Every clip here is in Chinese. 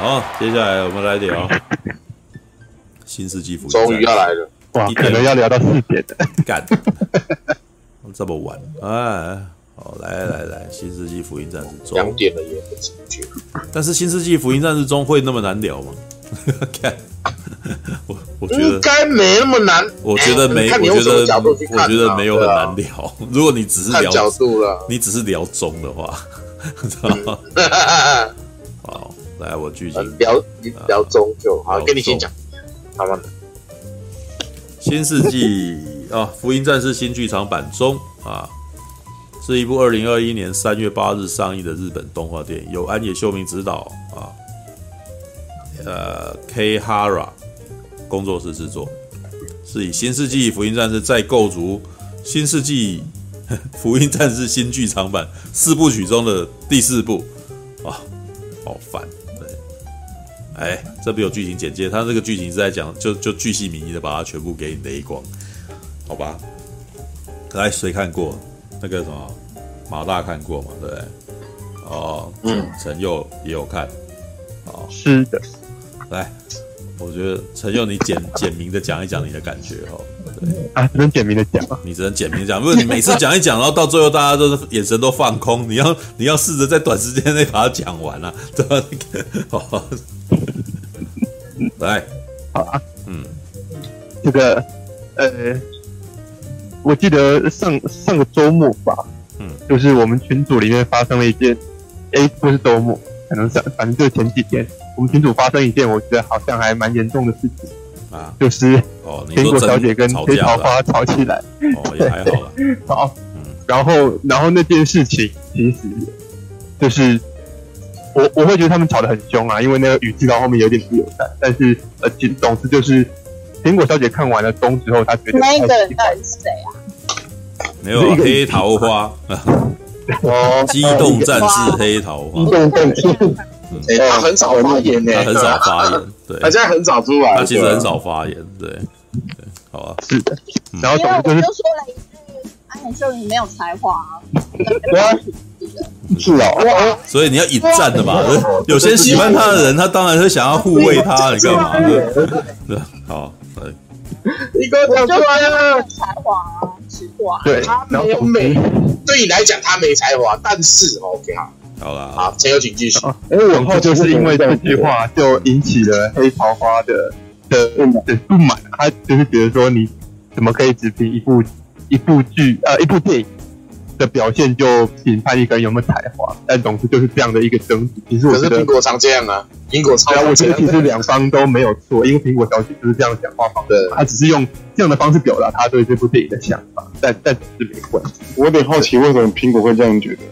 好，接下来我们来聊 新世纪福音。终于要来了，哇，可能要聊到四点的，干，这么晚，啊，好，来来来，新世纪福音战士中，两点了也不进去。但是新世纪福音战士中会那么难聊吗？看，我我觉得应该没那么难。我觉得没，我觉得我觉得没有很难聊。如果你只是聊角度了，你只是聊中的话，好。来，我剧情聊聊中就好，跟你先讲，好吗？新世纪啊，福音战士新剧场版中啊，是一部二零二一年三月八日上映的日本动画电影，由安野秀明执导啊，呃，K Hara 工作室制作，是以新世纪福音战士再构筑新世纪 福音战士新剧场版四部曲中的第四部啊，好烦。哎，这边有剧情简介，他这个剧情是在讲，就就巨细靡遗的把它全部给你雷光，好吧？来，谁看过那个什么马大看过嘛？对不对？哦，嗯，陈佑也有看，哦，是的。来，我觉得陈佑你简简明的讲一讲你的感觉哈。对啊，只能简明的讲，你只能简明讲，不是你每次讲一讲，然后到最后大家都是眼神都放空，你要你要试着在短时间内把它讲完啊，对吧？哦。来，好啊，嗯，这个，呃，我记得上上个周末吧，嗯，就是我们群组里面发生了一件，哎，不是周末，可能是反正就是前几天，我们群组发生一件，我觉得好像还蛮严重的事情啊，就是哦，苹果小姐跟黑桃花吵起来，哦，也还好了，好，嗯，然后然后那件事情其实就是。我我会觉得他们吵得很凶啊，因为那个语气到后面有点不友善。但是呃，总总之就是，苹果小姐看完了东之后，她觉得那个人到底是谁啊？没有黑桃花，哦，机动战士黑桃花，机动战士，他很少发言呢，他很少发言，对，他现在很少出来，他其实很少发言，对，对，好啊，是的，然后总之就是。安野秀明没有才华，是啊，所以你要引战的嘛。有些喜欢他的人，他当然会想要护卫他，你干嘛呢？对，好，对。你给我讲出来了，才华，奇怪，对，他没有美，对你来讲他没才华，但是 OK 好，好了，好，请有请继续。因为往后就是因为这句话，就引起了黑桃花的的的不满，他就是觉得说，你怎么可以只凭一部。一部剧呃，一部电影的表现就评判一个人有没有才华，但总之就是这样的一个争执。其实我觉得苹果常这样啊，苹果超。我觉得其实两方都没有错，因为苹果小姐就是这样讲话方式，他只是用这样的方式表达他对这部电影的想法，但但只是没关系。我有点好奇，为什么苹果会这样觉得？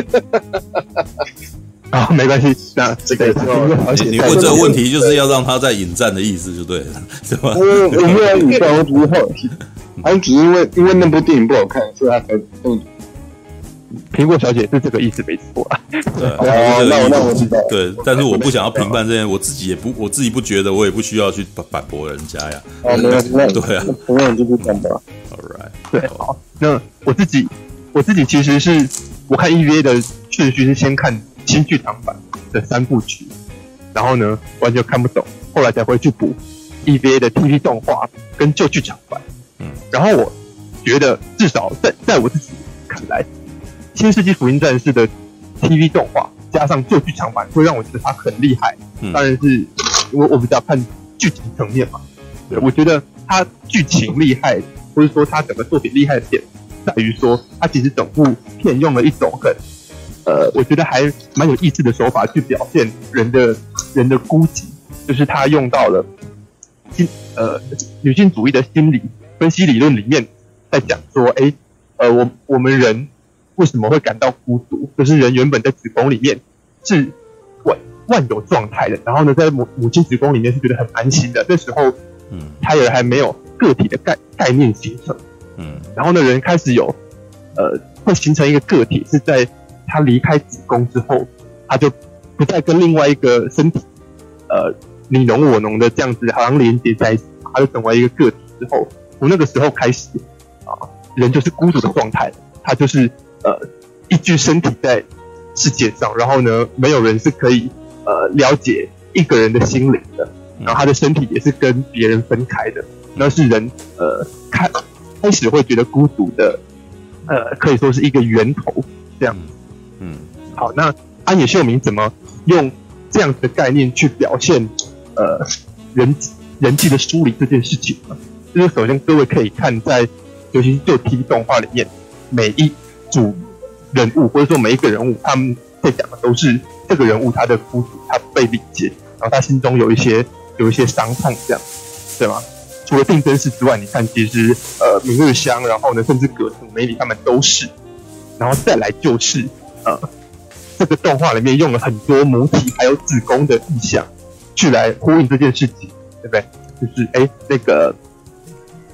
啊，没关系，那这个 你问这个问题就是要让他在引战的意思就对了，是吧？我我没有引战，我只是好奇。他只是因为因为那部电影不好看，所以他才嗯。苹果小姐是这个意思没错啊。对，那我那我知道。对，但是我不想要评判这些，我自己也不我自己不觉得，我也不需要去反驳人家呀。哦，没有，对啊，同样就是这样的。All right，对，好，那我自己我自己其实是我看 EVA 的顺序是先看新剧场版的三部曲，然后呢完全看不懂，后来才会去补 EVA 的 TV 动画跟旧剧场版。嗯，然后我觉得至少在在我自己看来，《新世纪福音战士》的 TV 动画加上旧剧场版，会让我觉得它很厉害。嗯，当然是我我比较看剧情层面嘛。对，我觉得它剧情厉害，或者说它整个作品厉害的点，在于说它其实整部片用了一种很呃，我觉得还蛮有意思的手法去表现人的人的孤寂，就是他用到了心呃女性主义的心理。分析理论里面在讲说，哎、欸，呃，我我们人为什么会感到孤独？就是人原本在子宫里面是万万有状态的，然后呢，在母母亲子宫里面是觉得很安心的。那时候，嗯，胎儿还没有个体的概概念形成，嗯，然后呢，人开始有，呃，会形成一个个体，是在他离开子宫之后，他就不再跟另外一个身体，呃，你侬我侬的这样子好像连接在一起，他就成为一个个体之后。从那个时候开始，啊，人就是孤独的状态，他就是呃一具身体在世界上，然后呢，没有人是可以呃了解一个人的心灵的，然后他的身体也是跟别人分开的，那是人呃开开始会觉得孤独的，呃可以说是一个源头这样。好，那安野秀明怎么用这样子的概念去表现呃人人际的疏离这件事情呢？就是首先各位可以看在，尤其是就 T 动画里面，每一组人物或者说每一个人物，他们在讲的都是这个人物他的孤独，他被理解，然后他心中有一些有一些伤痛，这样，对吗？除了定真寺之外，你看其实呃明日香，然后呢甚至葛城美里他们都是，然后再来就是呃这个动画里面用了很多母体还有子宫的意象，去来呼应这件事情，对不对？就是哎那个。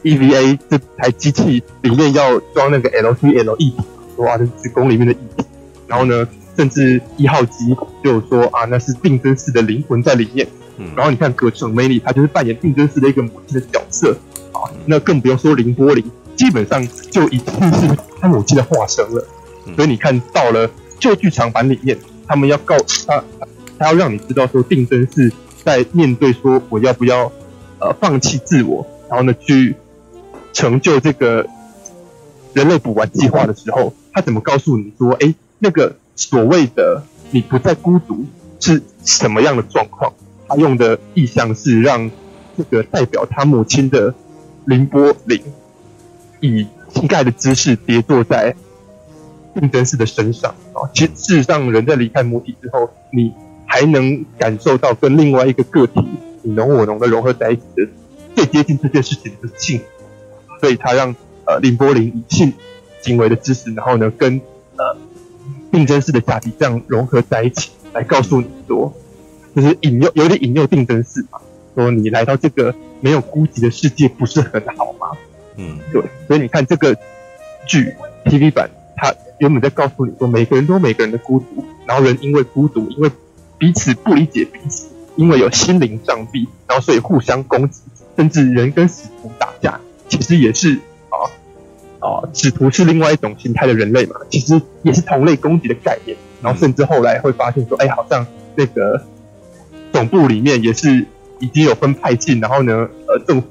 EVA 这台机器里面要装那个 LTL 液体，哇，这是子宫里面的液体。然后呢，甚至一号机就说啊，那是定真寺的灵魂在里面。然后你看葛城美里，他就是扮演定真寺的一个母亲的角色啊。那更不用说綾波丽，基本上就已经是他母亲的化身了。所以你看到了旧剧场版里面，他们要告他，他要让你知道说定真寺在面对说我要不要呃放弃自我，然后呢去。成就这个人类补完计划的时候，他怎么告诉你说：“哎，那个所谓的你不再孤独是什么样的状况？”他用的意象是让这个代表他母亲的林波林以膝盖的姿势跌坐在定真寺的身上啊。其实事实上，人在离开母体之后，你还能感受到跟另外一个个体你侬我侬的融合在一起的最接近这件事情的幸福。所以他让呃林波林以性行为的知识，然后呢跟呃定真寺的假体这样融合在一起，来告诉你说，就是引诱有点引诱定真寺嘛，说你来到这个没有孤寂的世界不是很好吗？嗯，对。所以你看这个剧 TV 版，它原本在告诉你说，每个人都有每个人的孤独，然后人因为孤独，因为彼此不理解彼此，因为有心灵障壁，然后所以互相攻击，甚至人跟使徒打架。其实也是啊啊，使徒是另外一种形态的人类嘛，其实也是同类攻击的概念。然后甚至后来会发现说，哎，好像那个总部里面也是已经有分派系，然后呢，呃，政府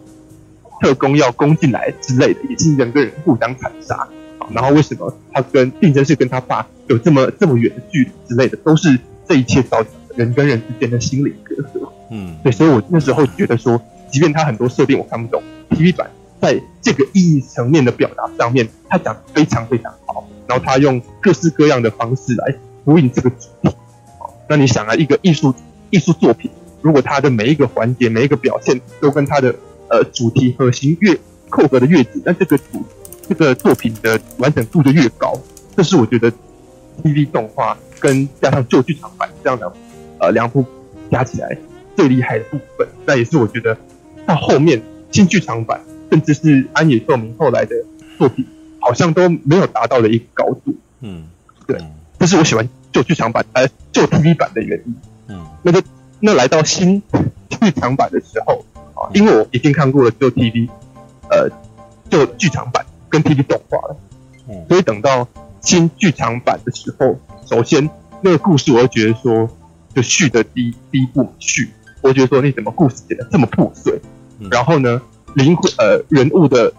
特工要攻进来之类的，也是人跟人互相残杀。然后为什么他跟定真是跟他爸有这么这么远的距离之类的，都是这一切造成的人跟人之间的心理隔阂。嗯，对，所以我那时候觉得说，即便他很多设定我看不懂，TV 版。在这个意义层面的表达上面，他讲的非常非常好。然后他用各式各样的方式来呼应这个主题。那你想啊，一个艺术艺术作品，如果它的每一个环节、每一个表现都跟它的呃主题核心越扣合的越紧，那这个主这个作品的完整度就越高。这是我觉得 TV 动画跟加上旧剧场版这样的呃两部加起来最厉害的部分。那也是我觉得到后面新剧场版。甚至是安野秀明后来的作品，好像都没有达到的一个高度。嗯，对，这是我喜欢旧剧场版呃旧 TV 版的原因。嗯，那个那来到新剧场版的时候啊，因为我已经看过了旧 TV，呃旧剧场版跟 TV 动画了，嗯，所以等到新剧场版的时候，首先那个故事我就觉得说，就续的第一第一部续，我觉得说你怎么故事写的这么破碎，然后呢？灵魂呃，人物的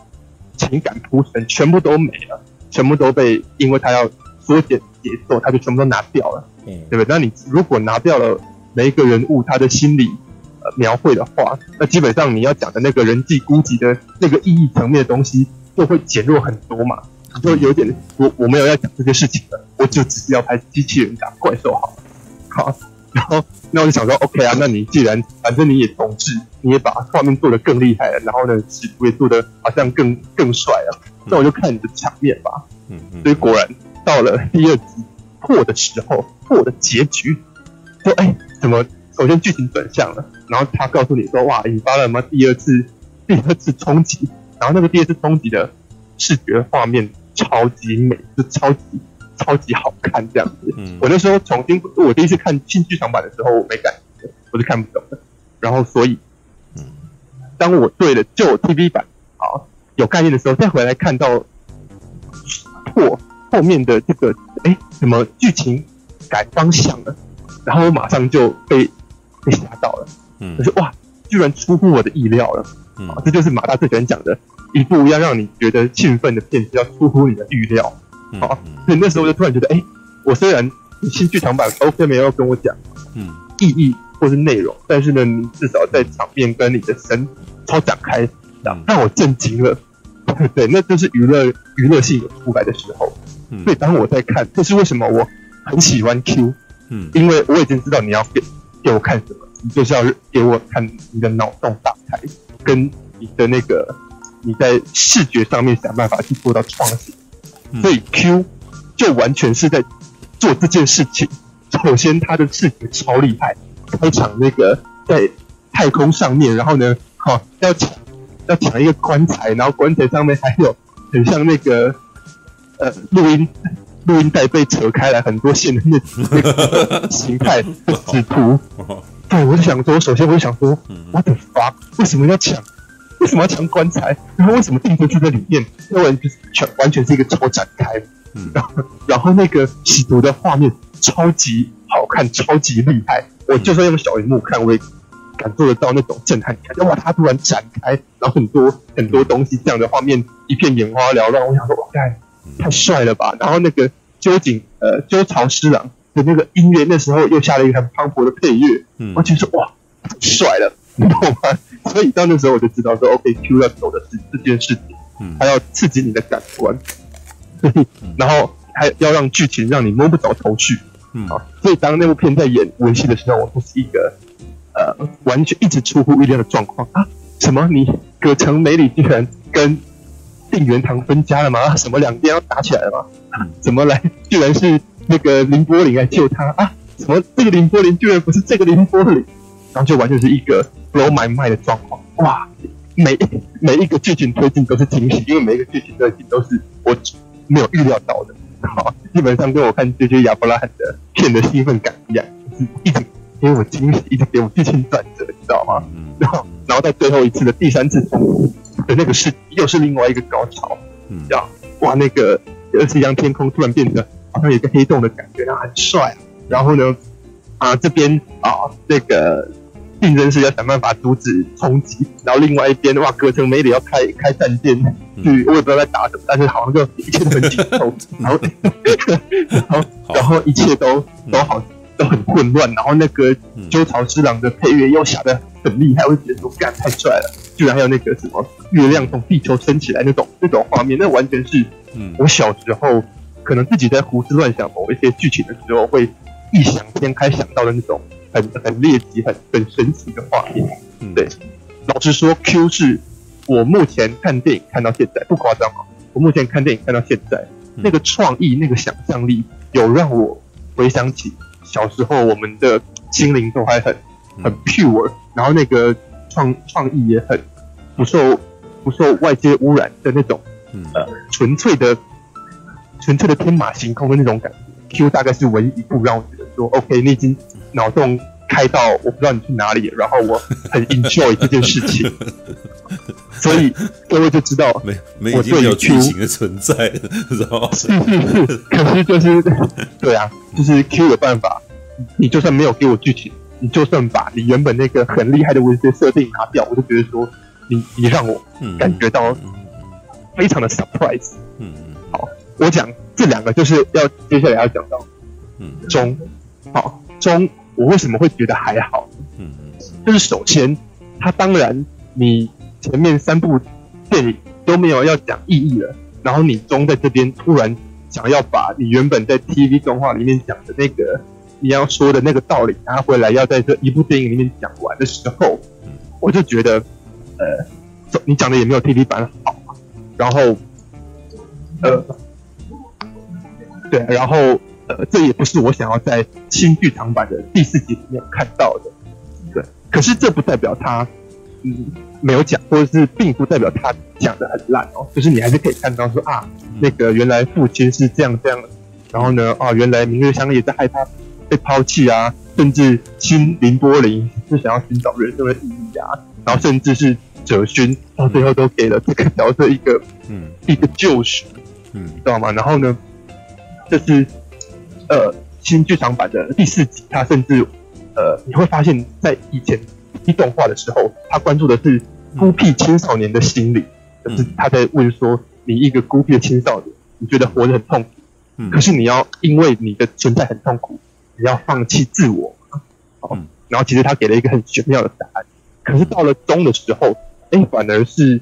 情感铺陈全部都没了，全部都被，因为他要缩减节奏，他就全部都拿掉了，嗯，对不对？那你如果拿掉了每一个人物他的心理呃描绘的话，那基本上你要讲的那个人际孤寂的那个意义层面的东西就会减弱很多嘛，就有点我我没有要讲这些事情了，我就只是要拍机器人打怪兽好，好。然后，那我就想说，OK 啊，那你既然反正你也重制，你也把画面做得更厉害了，然后呢，使徒也做得好像更更帅了，那我就看你的场面吧。嗯嗯。所以果然到了第二集破的时候，破的结局，说哎，怎么首先剧情转向了，然后他告诉你说，哇，引发了什么第二次第二次冲击，然后那个第二次冲击的视觉画面超级美，就超级。超级好看这样子，嗯、我那时候重新我第一次看新剧场版的时候，我没感觉，我是看不懂的。然后所以，当我对了旧 TV 版好有概念的时候，再回来看到破后面的这个，哎，什么剧情改方向了？然后我马上就被被吓到了，嗯就是哇，居然出乎我的意料了。嗯啊，这就是马大最喜欢讲的，一部要让你觉得兴奋的片子，要出乎你的预料。嗯好，所以那时候我就突然觉得，哎、我虽然新剧场版 OK 没有跟我讲嗯意义或是内容，但是呢，你至少在场面跟你的神超展开，嗯让我震惊了。对，那就是娱乐娱乐性有出来的时候。嗯所以当我在看，这是为什么我很喜欢 Q，嗯因为我已经知道你要给给我看什么，你就是要给我看你的脑洞大开，跟你的那个你在视觉上面想办法去做到创新。嗯所以 Q 就完全是在做这件事情。首先，他的视觉超厉害，开场那个在太空上面，然后呢，好、要抢要抢一个棺材，然后棺材上面还有很像那个呃录音录音带被扯开来很多线的那那个形态 的纸图。哦对，我就想说，首先我就想说嗯，What the fuck？为什么要抢？为什么要抢棺材？然后为什么定进去在里面？那完全全完全是一个超展开。嗯然后 然后那个吸毒的画面超级好看，超级厉害。我就算用小荧幕看，我也感受得到那种震撼感。哇，它突然展开，然后很多很多东西，这样的画面一片眼花缭乱。我想说，哇，太太帅了吧！然后那个鸠井呃鸠巢师郎的那个音乐，那时候又下了一个很磅礴的配乐，嗯我就说哇，太帅了，你懂吗？所以到那时候我就知道说，OK，Q 要走的是这件事情。嗯还要刺激你的感官，所以 然后还要让剧情让你摸不着头绪嗯啊。所以当那部片在演文戏的时候，我就是一个呃完全一直出乎意料的状况啊！什么？你葛城美里居然跟定元堂分家了吗？啊什么两边要打起来了吗？啊怎么来？居然是那个林波林来救他啊？什么？这个林波林居然不是这个林波林？然后就完全是一个 blow my mind 的状况，哇！每每一个剧情推进都是惊喜，因为每一个剧情推进都是我没有预料到的。好，基本上跟我看这些亚伯拉罕的片的兴奋感一样，就是一直给我惊喜，一直给我剧情转折，你知道吗？嗯然后，然后在最后一次的第三次的那个是又是另外一个高潮，嗯呀，哇，那个二十一阳天空突然变得好像有个黑洞的感觉，然后很帅啊。然后呢，啊这边啊那个竞争是要想办法阻止冲击，然后另外一边哇，隔城没里要开开战舰去，我也不知道在打什么，但是好像就一切都很紧凑，然后 然后然后一切都都好都很混乱，然后那个鸠巢之狼的配乐又响的很厉害，我就觉得说干太帅了，居然还有那个什么月亮从地球升起来那种那种画面，那完全是嗯。我小时候可能自己在胡思乱想某一些剧情的时候会异想天开想到的那种很很猎奇、很很神奇的画面。嗯。对，老实说，Q 是我目前看电影看到现在不夸张哦，我目前看电影看到现在，嗯。那个创意、那个想象力，有让我回想起小时候我们的心灵都还很很 pure，然后那个创创意也很不受不受外界污染的那种嗯。呃纯粹的纯粹的天马行空的那种感觉。Q 大概是唯一一部让我觉得说，OK，你已经脑洞开到我不知道你去哪里了，然后我很 enjoy 这件事情，所以各位就知道没没已经有剧情的存在了，知道吗？是是是，可是就是 对啊，就是 Q 有办法，你就算没有给我剧情，你就算把你原本那个很厉害的文学设定拿掉，我就觉得说你你让我嗯感觉到非常的 surprise。嗯我讲这两个就是要接下来要讲到嗯中，好中，我为什么会觉得还好？嗯就是首先，它当然你前面三部电影都没有要讲意义了，然后你中在这边突然想要把你原本在 TV 动画里面讲的那个你要说的那个道理拿回来，要在这一部电影里面讲完的时候，我就觉得，呃，你讲的也没有 TV 版好，然后，呃。对，然后呃，这也不是我想要在新剧场版的第四集里面看到的。对，可是这不代表他嗯没有讲，或者是并不代表他讲的很烂哦。就是你还是可以看到说啊，那个原来父亲是这样这样，然后呢啊，原来明月香也在害怕被抛弃啊，甚至新凌波林是想要寻找人生的意义啊，然后甚至是哲勋到最后都给了这个角色一个嗯一个救赎。嗯知道吗？然后呢，就是呃新剧场版的第四集，他甚至呃，你会发现在以前一动画的时候，他关注的是孤僻青少年的心理，就是他在问说，你一个孤僻的青少年，你觉得活得很痛苦，嗯，可是你要因为你的存在很痛苦，你要放弃自我，哦，然后其实他给了一个很玄妙的答案，可是到了中的时候，哎，反而是，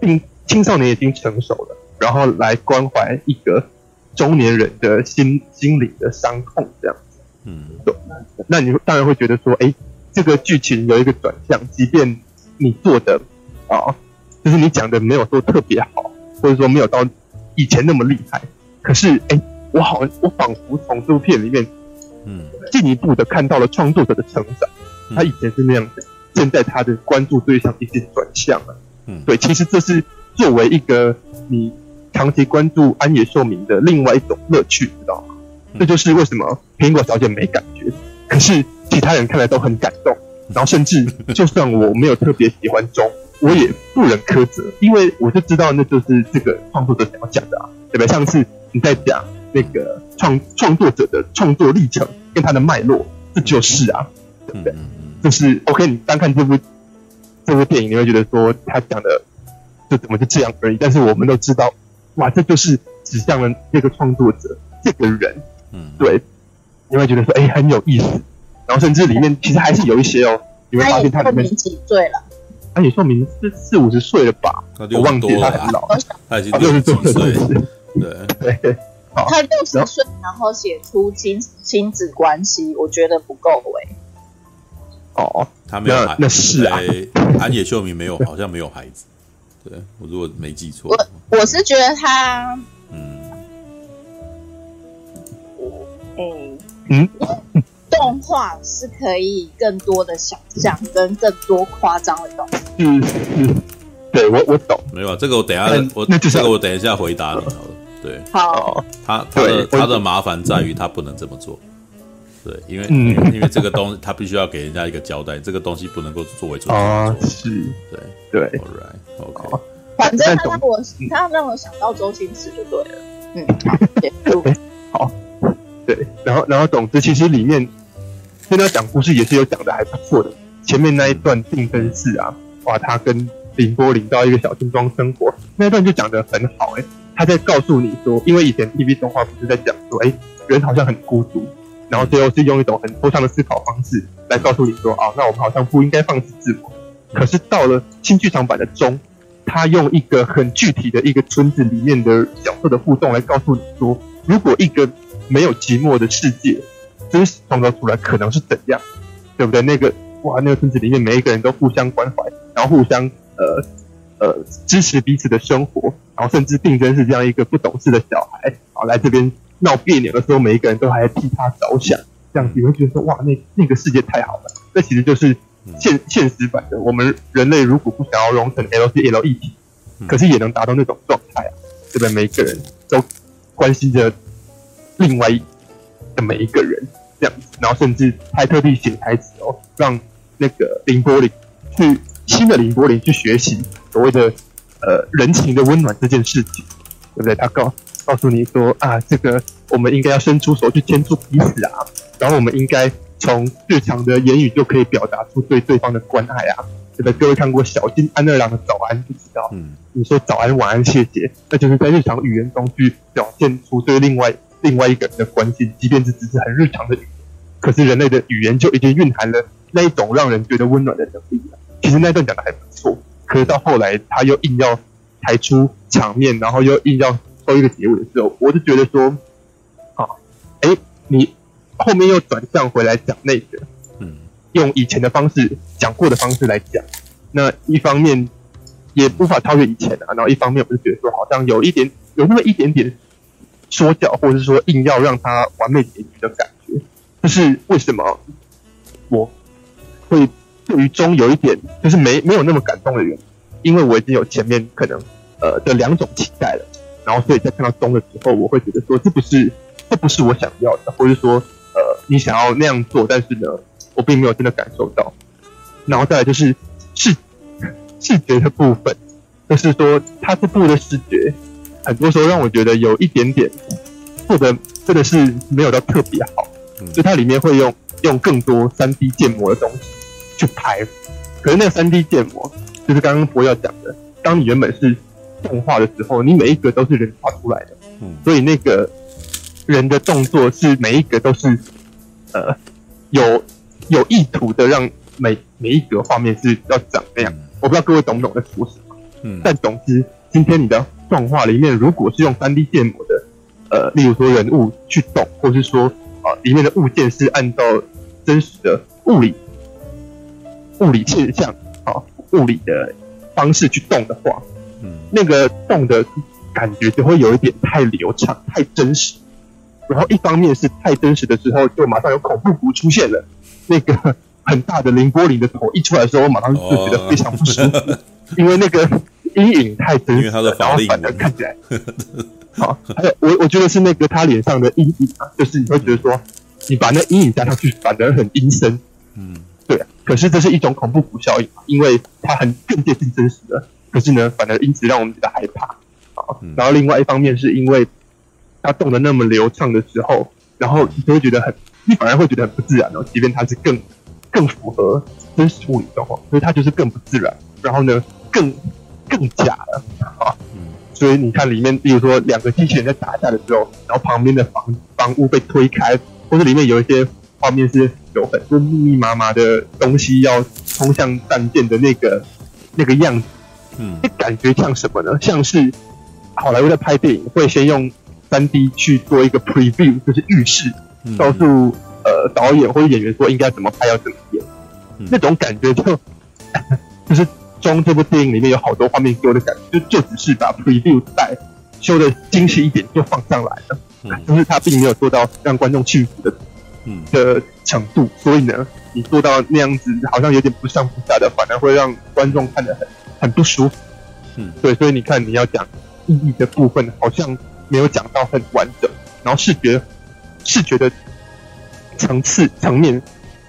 并青少年已经成熟了，然后来关怀一个。中年人的心心理的伤痛，这样。子，嗯，对，那你当然会觉得说，哎，这个剧情有一个转向，即便你做的啊，就是你讲的没有说特别好，或者说没有到以前那么厉害，可是，哎，我好，我仿佛从这部片里面，嗯，进一步的看到了创作者的成长，他以前是那样子，现在他的关注对象已经转向了，嗯，对，其实这是作为一个你。长期关注安野秀明的另外一种乐趣，知道吗？这就是为什么苹果小姐没感觉，可是其他人看来都很感动。然后甚至 就算我没有特别喜欢中，我也不忍苛责，因为我就知道那就是这个创作者想要讲的啊，对不对？上次你在讲那个创创作者的创作历程跟他的脉络，这就是啊，对不对？就是 OK，你单看这部这部电影，你会觉得说他讲的就怎么就这样而已，但是我们都知道。哇，这就是指向了这个创作者这个人，嗯，对，你会觉得说，哎，很有意思。然后甚至里面其实还是有一些哦，你会发现他里面几岁了？安野秀明是四五十岁了吧？我忘记他很老，他已经六十多岁了。对对，他六十岁，然后写出亲亲子关系，我觉得不够哎。哦，他没有，那是啊，安野秀明没有，好像没有孩子。对，我如果没记错，我我是觉得他，嗯，嗯，嗯，动画是可以更多的想象跟更多夸张的东西。嗯嗯，对我我懂，没有啊，这个我等一下我这个我等一下回答你好了。对，好，他他的他的麻烦在于他不能这么做。对，因为因为这个东西他必须要给人家一个交代，这个东西不能够作为做。啊，是，对。对，All right, OK。反正他让我，他让我想到周星驰就对了。嗯，好，好，对，然后，然后，总之，其实里面跟他讲故事也是有讲的还不错的。前面那一段定真寺啊，哇，他跟凌波丽到一个小村庄生活，那一段就讲的很好。哎，他在告诉你说，因为以前 TV 动画不是在讲说，哎，人好像很孤独，然后最后是用一种很抽象的思考方式来告诉你说，啊，那我们好像不应该放弃自我。可是到了新剧场版的中。他用一个很具体的一个村子里面的角色的互动来告诉你说，如果一个没有寂寞的世界真实创造出来，可能是怎样，对不对？那个哇，那个村子里面每一个人都互相关怀，然后互相呃呃支持彼此的生活，然后甚至定真是这样一个不懂事的小孩，然后来这边闹别扭的时候，每一个人都还替他着想，这样子你会觉得说哇，那那个世界太好了。这其实就是。现现实版的我们人类如果不想要融成 LCL 一体，可是也能达到那种状态啊，对不对？每一个人都关心着另外的每一个人这样子，然后甚至还特地写台词哦，让那个林柏林去新的林柏林去学习所谓的呃人情的温暖这件事情，对不对？他告告诉你说啊，这个我们应该要伸出手去牵住彼此啊，然后我们应该。从日常的言语就可以表达出对对方的关爱啊！对不对？各位看过小津安二郎的早安就知道，嗯，你说早安、晚安、谢谢，那就是在日常语言中去表现出对另外另外一个人的关心，即便是只是很日常的语言，可是人类的语言就已经蕴含了那一种让人觉得温暖的能力了。其实那段讲的还不错，可是到后来他又硬要抬出场面，然后又硬要收一个结尾的时候，我就觉得说，啊，哎，你。后面又转向回来讲那个，嗯，用以前的方式讲过的方式来讲，那一方面也无法超越以前啊，然后一方面我就觉得说好像有一点有那么一点点说教，或者是说硬要让他完美结局的感觉。就是为什么我会对于中有一点就是没没有那么感动的原因，因为我已经有前面可能呃的两种期待了，然后所以在看到中的时候，我会觉得说这不是这不是我想要的，或者说。呃，你想要那样做，但是呢，我并没有真的感受到。然后再来就是视视觉的部分，就是说它这部的视觉，很多时候让我觉得有一点点做的真的是没有到特别好，就它里面会用用更多三 D 建模的东西去拍，可是那个三 D 建模就是刚刚博要讲的，当你原本是动画的时候，你每一个都是人画出来的，所以那个人的动作是每一个都是呃有有意图的让每每一格画面是要长那样，我不知道各位懂不懂在说什么，嗯，但总之今天你的动画里面如果是用三 D 建模的。呃，例如说人物去动，或是说啊，里面的物件是按照真实的物理物理现象啊，物理的方式去动的话，嗯，那个动的感觉就会有一点太流畅、太真实。然后一方面是太真实的时候，就马上有恐怖谷出现了。那个 很大的凌波丽的头一出来的时候，我马上就觉得非常不舒服，哦、因为那个阴影太真实了，然后反而看起来。好，还有我我觉得是那个他脸上的阴影啊，就是你会觉得说，你把那阴影加上去，反而很阴森。嗯，对啊。可是这是一种恐怖谷效应，因为它很更接近真实的，可是呢，反而因此让我们觉得害怕。好，然后另外一方面是因为它动的那么流畅的时候，然后你就会觉得很，你反而会觉得很不自然哦。即便它是更更符合真实物理状况，所以它就是更不自然。然后呢，更更假了。啊。所以你看里面，比如说两个机器人在打架的时候，然后旁边的房房屋被推开，或者里面有一些画面是有很多密密麻麻的东西要冲向战舰的那个那个样子，嗯，感觉像什么呢？像是好莱坞在拍电影会先用三 D 去做一个 preview，就是预示，告诉呃导演或者演员说应该怎么拍要怎么演，那种感觉就 就是。中这部电影里面有好多画面给我的感觉，就就只是把 preview 带修的精细一点就放上来了，嗯，就是他并没有做到让观众屈服的，嗯。的程度，所以呢，你做到那样子好像有点不上不下的，反而会让观众看得很很不舒服，嗯，对，所以你看你要讲意义的部分好像没有讲到很完整，然后视觉视觉的层次层面，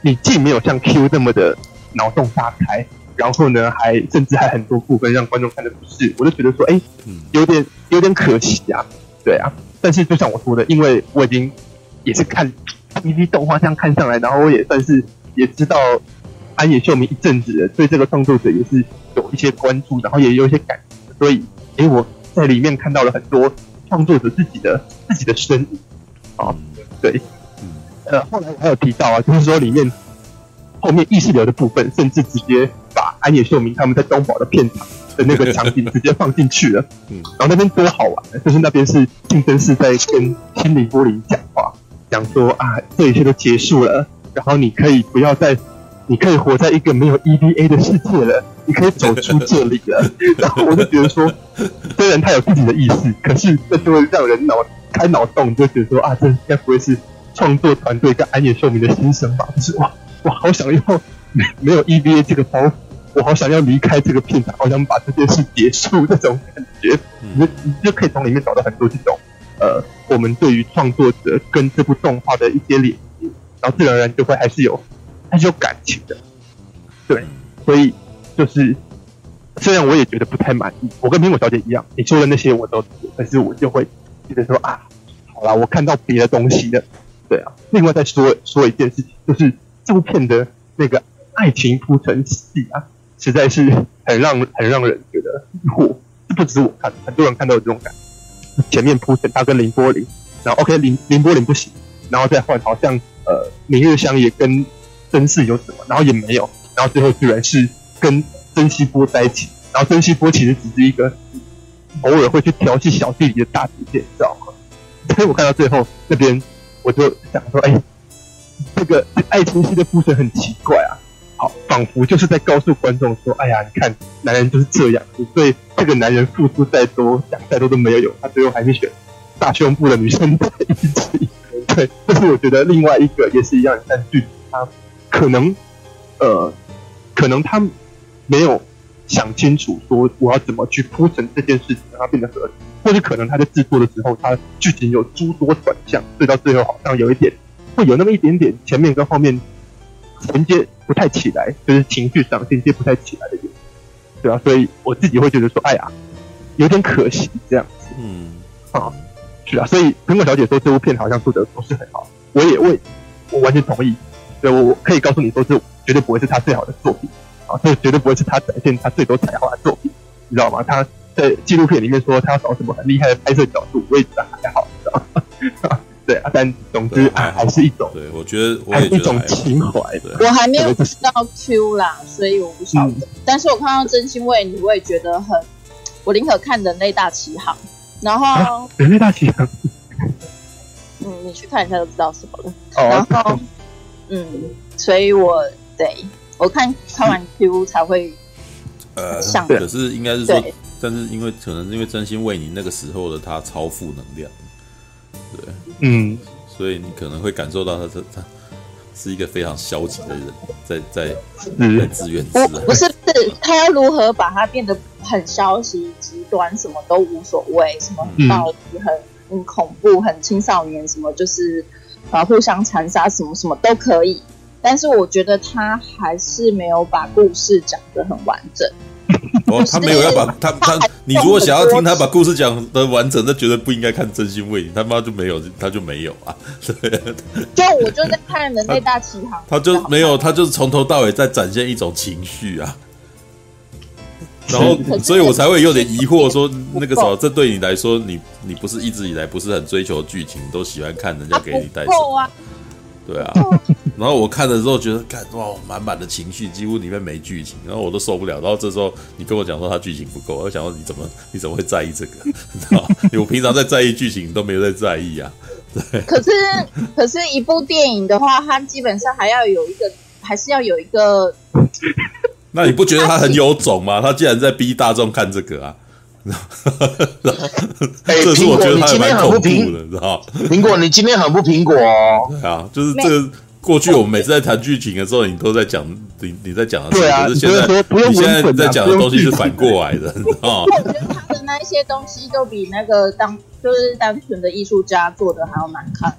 你既没有像 Q 那么的脑洞大开。然后呢，还甚至还很多部分让观众看的不适，我就觉得说，哎，有点有点可惜啊，对啊。但是就像我说的，因为我已经也是看 TV 动画这样看上来，然后我也算是也知道安野秀明一阵子了，对这个创作者也是有一些关注，然后也有一些感，所以，哎，我在里面看到了很多创作者自己的自己的身影。啊，对，呃，后来我还有提到啊，就是说里面后面意识流的部分，甚至直接。把安野秀明他们在东宝的片场的那个场景直接放进去了，嗯，然后那边多好玩，就是那边是竞争是在跟心灵玻璃讲话，讲说啊，这一切都结束了，然后你可以不要再，你可以活在一个没有 EVA 的世界了，你可以走出这里了。然后我就觉得说，虽然他有自己的意思，可是这就会让人脑开脑洞，就觉得说啊，这应该不会是创作团队跟安野秀明的心声吧？就是哇，我好想要没没有 EVA 这个包袱。我好想要离开这个片场，好想把这件事结束，这种感觉，你你就可以从里面找到很多这种，呃，我们对于创作者跟这部动画的一些联系，然后自然而然就会还是有，还是有感情的，对，所以就是，虽然我也觉得不太满意，我跟苹果小姐一样，你说的那些我都，但是我就会觉得说啊，好啦，我看到别的东西了，对啊，另外再说说一件事情，就是这部片的那个爱情铺陈戏啊。实在是很让很让人觉得我不只是我看，很多人看到有这种感觉。前面铺陈他跟林波林，然后 OK 凌凌波林不行，然后再换好像呃明日香也跟真嗣有什么，然后也没有，然后最后居然是跟曾西波在一起，然后曾西波其实只是一个偶尔会去调戏小弟弟的大姐姐，你知道吗？所以我看到最后那边，我就想说，哎，这个爱情戏的铺陈很奇怪啊。好仿佛就是在告诉观众说：“哎呀，你看，男人就是这样，你对这个男人付出再多，讲再多都没有用，他最后还是选大胸部的女生在一起。”对，这是我觉得另外一个也是一样，但剧他可能呃，可能他没有想清楚说我要怎么去铺陈这件事情，让它变得合理，或者可能他在制作的时候，他剧情有诸多转向，所以到最后好像有一点会有那么一点点前面跟后面。衔接不太起来，就是情绪上衔接不太起来的原因，对啊，所以我自己会觉得说，哎呀，有点可惜这样子。嗯，啊，是啊，所以苹果小姐说这部片好像做的不是很好，我也为我完全同意。对，我可以告诉你说，这绝对不会是他最好的作品啊，这绝对不会是他展现他最多才华的作品，你知道吗？他在纪录片里面说他要找什么很厉害的拍摄角度，我也觉得还好，知道吗？对啊，但总之还还是一种，对我觉得我也觉得一种情怀的。我还没有知道 Q 啦，所以我不晓得。嗯、但是我看到真心为你，我也觉得很，我宁可看人类大奇航。然后、啊、人类大奇航，嗯，你去看一下就知道什么了。哦、然后，嗯，所以我对我看看完 Q 才会呃想，可是应该是说，但是因为可能是因为真心为你那个时候的他超负能量。对，嗯，所以你可能会感受到他他他是一个非常消极的人，在在在自怨自艾。不是不是，他要如何把他变得很消极、极端，什么都无所谓，什么暴力很很恐怖、很青少年，什么就是啊互相残杀，什么什么都可以。但是我觉得他还是没有把故事讲得很完整。哦，他没有要把他他，你如果想要听他把故事讲的完整，那绝对不应该看《真心为你》，他妈就没有，他就没有啊。对，就我就在看《人类大奇航》，他就没有，他就是从头到尾在展现一种情绪啊。然后，所以我才会有点疑惑，说那个时候，这对你来说，你你不是一直以来不是很追求剧情，都喜欢看人家给你带什么？对啊，然后我看的时候觉得，看哇，满满的情绪，几乎里面没剧情，然后我都受不了。然后这时候你跟我讲说他剧情不够，我想说你怎么你怎么会在意这个？你知道吗？我平常在在意剧情，你都没有在在意啊。对。可是，可是一部电影的话，它基本上还要有一个，还是要有一个。那你不觉得他很有种吗？他竟然在逼大众看这个啊！欸、这是我觉得他蛮恐怖的，知道苹果，你今天很不苹果哦。对啊，就是这个过去我们每次在谈剧情的时候，你都在讲你你在讲的，对啊，可是现在你现在在讲的东西是反过来的，你知道吗？我觉得他的那一些东西都比那个当就是单纯的艺术家做的还要难看。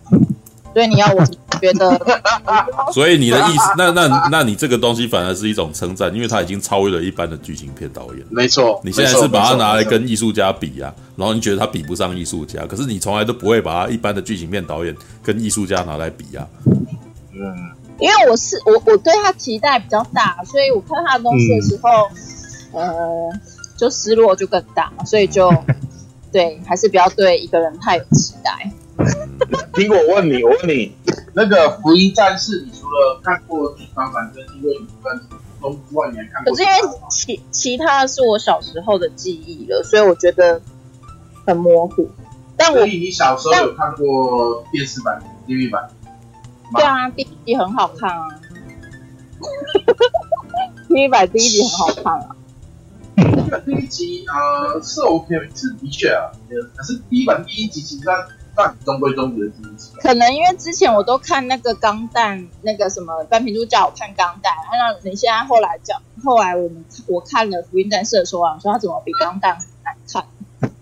所以你要我觉得，所以你的意思，那那那你这个东西反而是一种称赞，因为他已经超越了一般的剧情片导演。没错，你现在是把它拿来跟艺术家比啊，然后你觉得他比不上艺术家，可是你从来都不会把他一般的剧情片导演跟艺术家拿来比啊。嗯，因为我是我我对他期待比较大，所以我看他的东西的时候，嗯、呃，就失落就更大，所以就 对，还是不要对一个人太有期待。苹果，我问你，我问你，那个《福音战士》，你除了看过剧场版跟因为你跟中之外，你还看过？可是因为其其他是我小时候的记忆了，所以我觉得很模糊。但我所以你小时候有看过电视版、TV 版？对啊，第一集很好看啊。TV 版第一集很好看啊。第一集啊、呃，是 OK，是的确啊。可是第一版第一集其实它。但中规中矩的第一集，可能因为之前我都看那个钢弹，那个什么班平都叫我看钢弹，那你现在后来叫，后来我们我看了福音战士的时候，说他怎么比钢弹难看？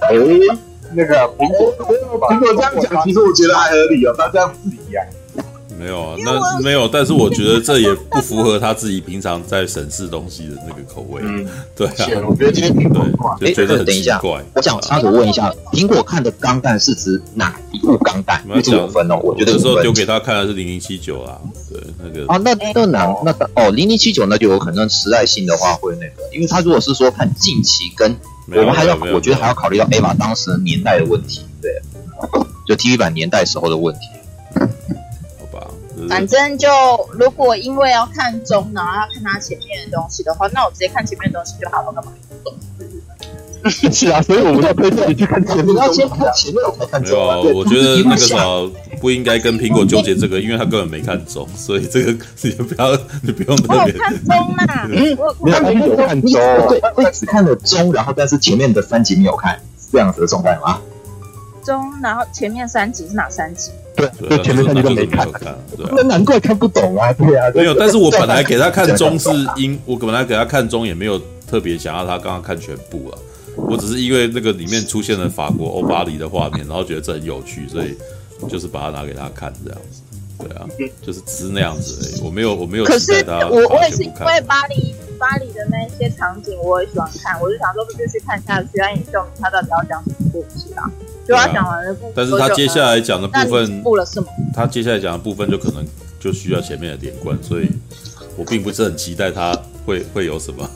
哎、欸，那个苹果苹果这样讲，其实我觉得还合理哦，他这样不一样。没有啊，那没有，但是我觉得 这也不符合他自己平常在审视东西的那个口味。嗯，对啊，我觉得今天挺怪，就觉得很奇怪。我想插嘴问一下，苹果看的钢弹是指哪一部钢弹？没有分哦，我觉得有时候丢给他看的是零零七九啊，对那个。啊，那那哪那哦零零七九那就有可能时代性的话会那个，因为他如果是说看近期跟我们还要，我觉得还要考虑到 EVA 当时的年代的问题，对，就 TV 版年代时候的问题。反正就如果因为要看中，然后要看他前面的东西的话，那我直接看前面的东西就好了，干嘛是啊，所以我们要推荐你去看前面，你要先看前面才看中。没有，我觉得那个啥不应该跟苹果纠结这个，因为他根本没看中，所以这个你不要，你不用特别。我看中啦，嗯，我有看中，看中，对，我只看了中，然后但是前面的三集没有看，这样子的状态吗？中，然后前面三集是哪三集？对，对，前面三集都没看，对，那难怪看不懂啊！对啊，没有，但是我本来给他看中是因，我本来给他看中也没有特别想要他刚刚看全部啊，我只是因为那个里面出现了法国欧巴黎的画面，然后觉得这很有趣，所以就是把它拿给他看这样子。对啊，就是只是那样子而已，我没有我没有期待他。可是我我也是因为巴黎巴巴黎的那些场景我也喜欢看，我就想说不就去看一下徐安野秀他到底要讲什么故事啊？就他讲完了部分，但是他接下来讲的部分，布了什么？他接下来讲的部分就可能就需要前面的连贯，所以我并不是很期待他会会有什么，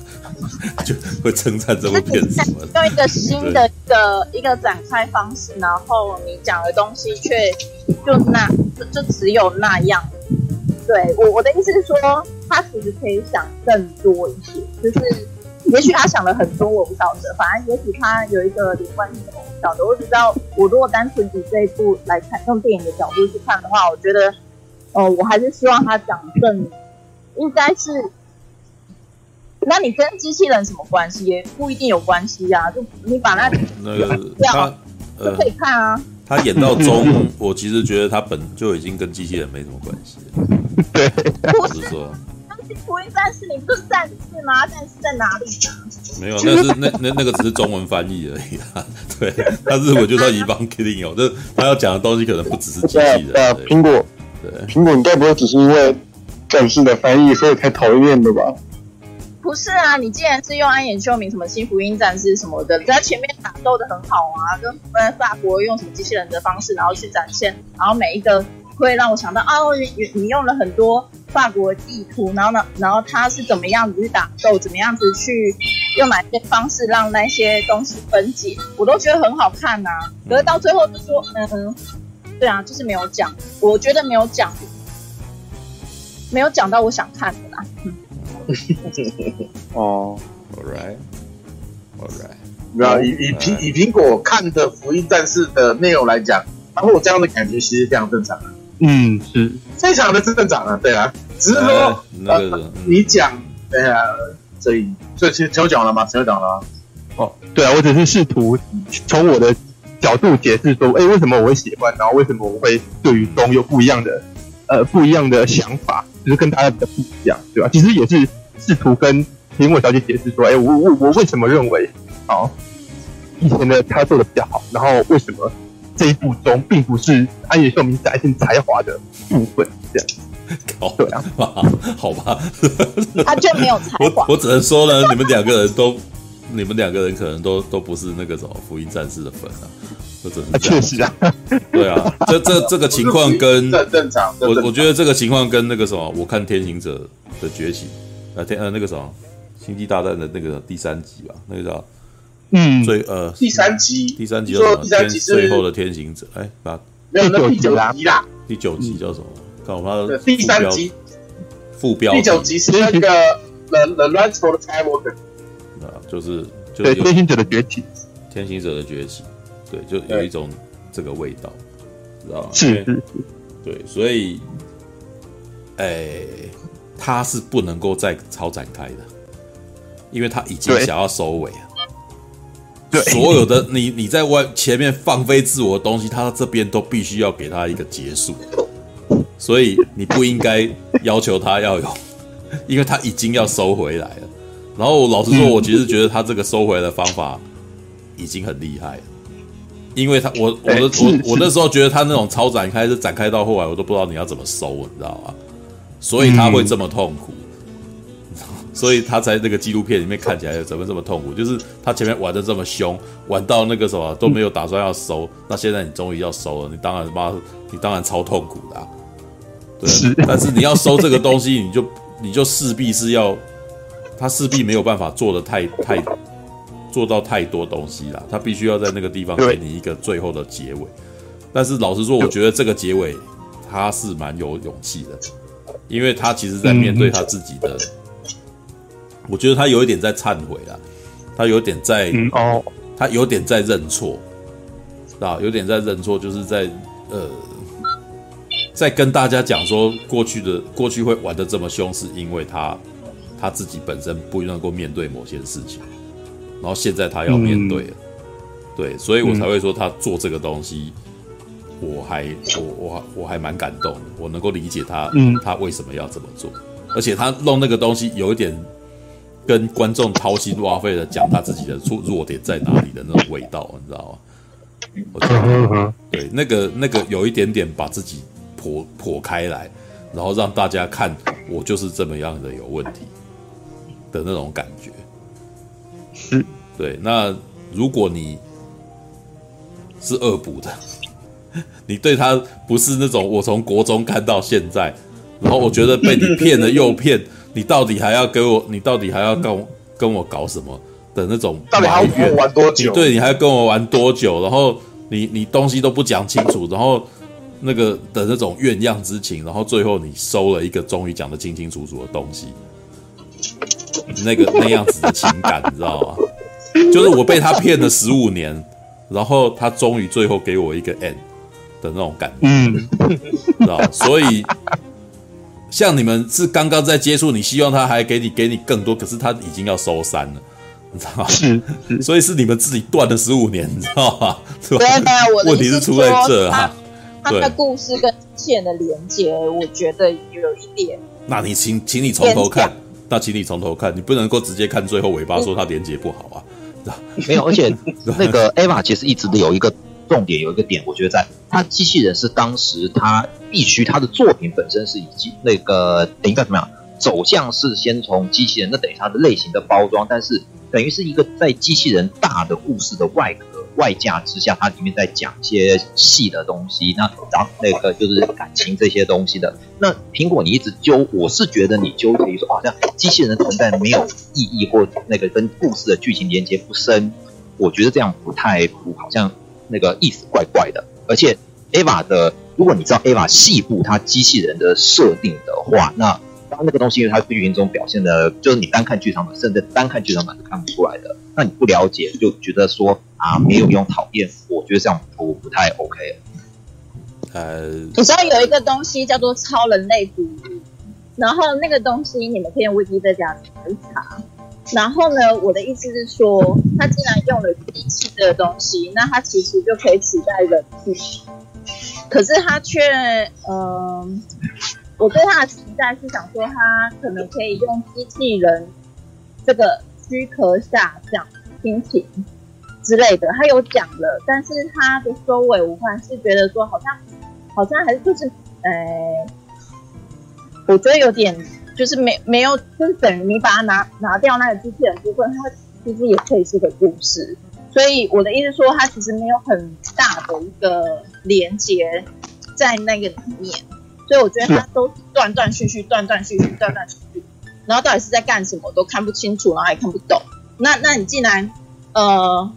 就会称赞这部片什么的。用一个新的一个一个展开方式，然后你讲的东西却就那就就只有那样。对我我的意思是说，他其实可以想更多一些，就是也许他想了很多，我不晓得。反正也许他有一个连贯性的，我不晓得。我只知道，我如果单纯以这一部来看，用电影的角度去看的话，我觉得，哦、呃，我还是希望他讲更，应该是，那你跟机器人什么关系？也不一定有关系呀、啊。就你把那那个他呃可以看啊。他演到中，我其实觉得他本就已经跟机器人没什么关系了。对，不是说，福音战士，你不是战士吗？战士在哪里呢？没有，那是那那那个只是中文翻译而已啊。对，他日文就叫一帮 Killing 哦，这他要讲的东西可能不只是机器人。对啊，苹果，对，苹果，你该不会只是因为战士的翻译所以才讨厌的吧？不是啊，你既然是用安野秀明什么新福音战士什么的，在前面打斗的很好啊，跟呃法国用什么机器人的方式，然后去展现，然后每一个。会让我想到哦，你你用了很多法国地图，然后呢，然后他是怎么样子去打斗，怎么样子去用哪些方式让那些东西分解，我都觉得很好看呐、可是到最后就说，嗯嗯，对啊，就是没有讲，我觉得没有讲，没有讲到我想看的啦。哦，All right，All right，然后以以苹以苹果看的福音战士的内容来讲，然后我这样的感觉其实非常正常的。嗯，是。非常的正常啊，对啊，只是说，呃那个呃、你讲，哎呀，所以，所以前前我讲了吗？前我讲了吗？哦，对啊，我只是试图从我的角度解释说，哎，为什么我会喜欢，然后为什么我会对于东有不一样的，呃，不一样的想法，就是跟大家比较不一样，对吧？其实也是试图跟苹果小姐解释说，哎，我我我为什么认为，好，以前的他做的比较好，然后为什么？这一部中并不是安野秀明展现才华的部分，这样。对啊，好吧，他就没有才华。我我只能说呢，你们两个人都，你们两个人可能都都不是那个什么福音战士的粉啊，这真是确实啊。对啊，这这这个情况跟正常，我我觉得这个情况跟那个什么，我看天行者的崛起，呃天呃那个什么星际大战的那个第三集吧，那个叫。嗯，最呃，第三集，第三集叫什么？第三集最后的天行者，哎，把没有那第九集啦。第九集叫什么？看我们的第三集副标。第九集是那个 The The Rise for the Skywalker。啊，就是就对天行者的崛起，天行者的崛起，对，就有一种这个味道，知道吗？是是是，对，所以，哎，他是不能够再超展开的，因为他已经想要收尾了。所有的你你在外前面放飞自我的东西，他这边都必须要给他一个结束，所以你不应该要求他要有，因为他已经要收回来了。然后老实说，我其实觉得他这个收回来的方法已经很厉害了，因为他我我的我我那时候觉得他那种超展开是展开到后来，我都不知道你要怎么收，你知道吗？所以他会这么痛苦。所以他在那个纪录片里面看起来怎么这么痛苦？就是他前面玩的这么凶，玩到那个什么都没有打算要收，嗯、那现在你终于要收了，你当然妈，你当然超痛苦的、啊。对，是但是你要收这个东西，你就你就势必是要，他势必没有办法做的太太做到太多东西啦，他必须要在那个地方给你一个最后的结尾。但是老实说，我觉得这个结尾他是蛮有勇气的，因为他其实在面对他自己的。我觉得他有一点在忏悔了，他有点在，嗯、哦，他有点在认错，啊，有点在认错，就是在呃，在跟大家讲说，过去的过去会玩的这么凶，是因为他他自己本身不能够面对某些事情，然后现在他要面对了，嗯、对，所以我才会说他做这个东西，我还我我我还蛮感动的，我能够理解他，嗯，他为什么要这么做，而且他弄那个东西有一点。跟观众掏心挖肺的讲他自己的弱弱点在哪里的那种味道，你知道吗？我觉得对，那个那个有一点点把自己剖剖开来，然后让大家看我就是这么样的有问题的那种感觉。是，对。那如果你是恶补的，你对他不是那种我从国中看到现在，然后我觉得被你骗了又骗，你到底还要给我，你到底还要跟我跟我搞什么的那种？到底还要跟我玩多久？对，你还要跟我玩多久？然后你你东西都不讲清楚，然后那个的那种怨样之情，然后最后你收了一个终于讲得清清楚楚的东西，那个那样子的情感，你知道吗？就是我被他骗了十五年，然后他终于最后给我一个 end 的那种感觉，嗯，知道？所以像你们是刚刚在接触，你希望他还给你给你更多，可是他已经要收山了，你知道吗？是，所以是你们自己断了十五年，你知道吗？对对对，我的问题是出在这啊。他的故事跟机器人的连接，我觉得有一点。那你请，请你从头看，那请你从头看，你不能够直接看最后尾巴说它连接不好啊。没有，而且那个 Eva 其实一直都有一个重点，有一个点，我觉得在它机器人是当时它必须它的作品本身是以及那个等于叫怎么样走向是先从机器人，那等于它的类型的包装，但是等于是一个在机器人大的故事的外壳。外架之下，它里面在讲一些细的东西，那然那个就是感情这些东西的。那苹果你一直纠，我是觉得你纠结于说，好像机器人存在没有意义，或那个跟故事的剧情连接不深，我觉得这样不太符，好像那个意思怪怪的。而且 Eva 的，如果你知道 Eva 细部它机器人的设定的话，那。当那个东西，因为它剧情中表现的，就是你单看剧场版，甚至单看剧场版是看不出来的。那你不了解，就觉得说啊，没有用，讨厌。我觉得这样不不太 OK。呃，你知道有一个东西叫做超人类主义，然后那个东西你们可以用 Wiki 在家查。然后呢，我的意思是说，他既然用了机器的东西，那他其实就可以取代人性。可是他却，嗯、呃。我对他的期待是想说，他可能可以用机器人这个躯壳下降、心情之类的，他有讲了，但是他的收尾我还是觉得说，好像好像还是就是，呃，我觉得有点就是没没有，就是等于你把它拿拿掉那个机器人部分，它其实也可以是个故事。所以我的意思说，它其实没有很大的一个连接在那个里面。所以我觉得它都断断续续、断断续续、断断续续，然后到底是在干什么都看不清楚，然后也看不懂。那那你既然呃，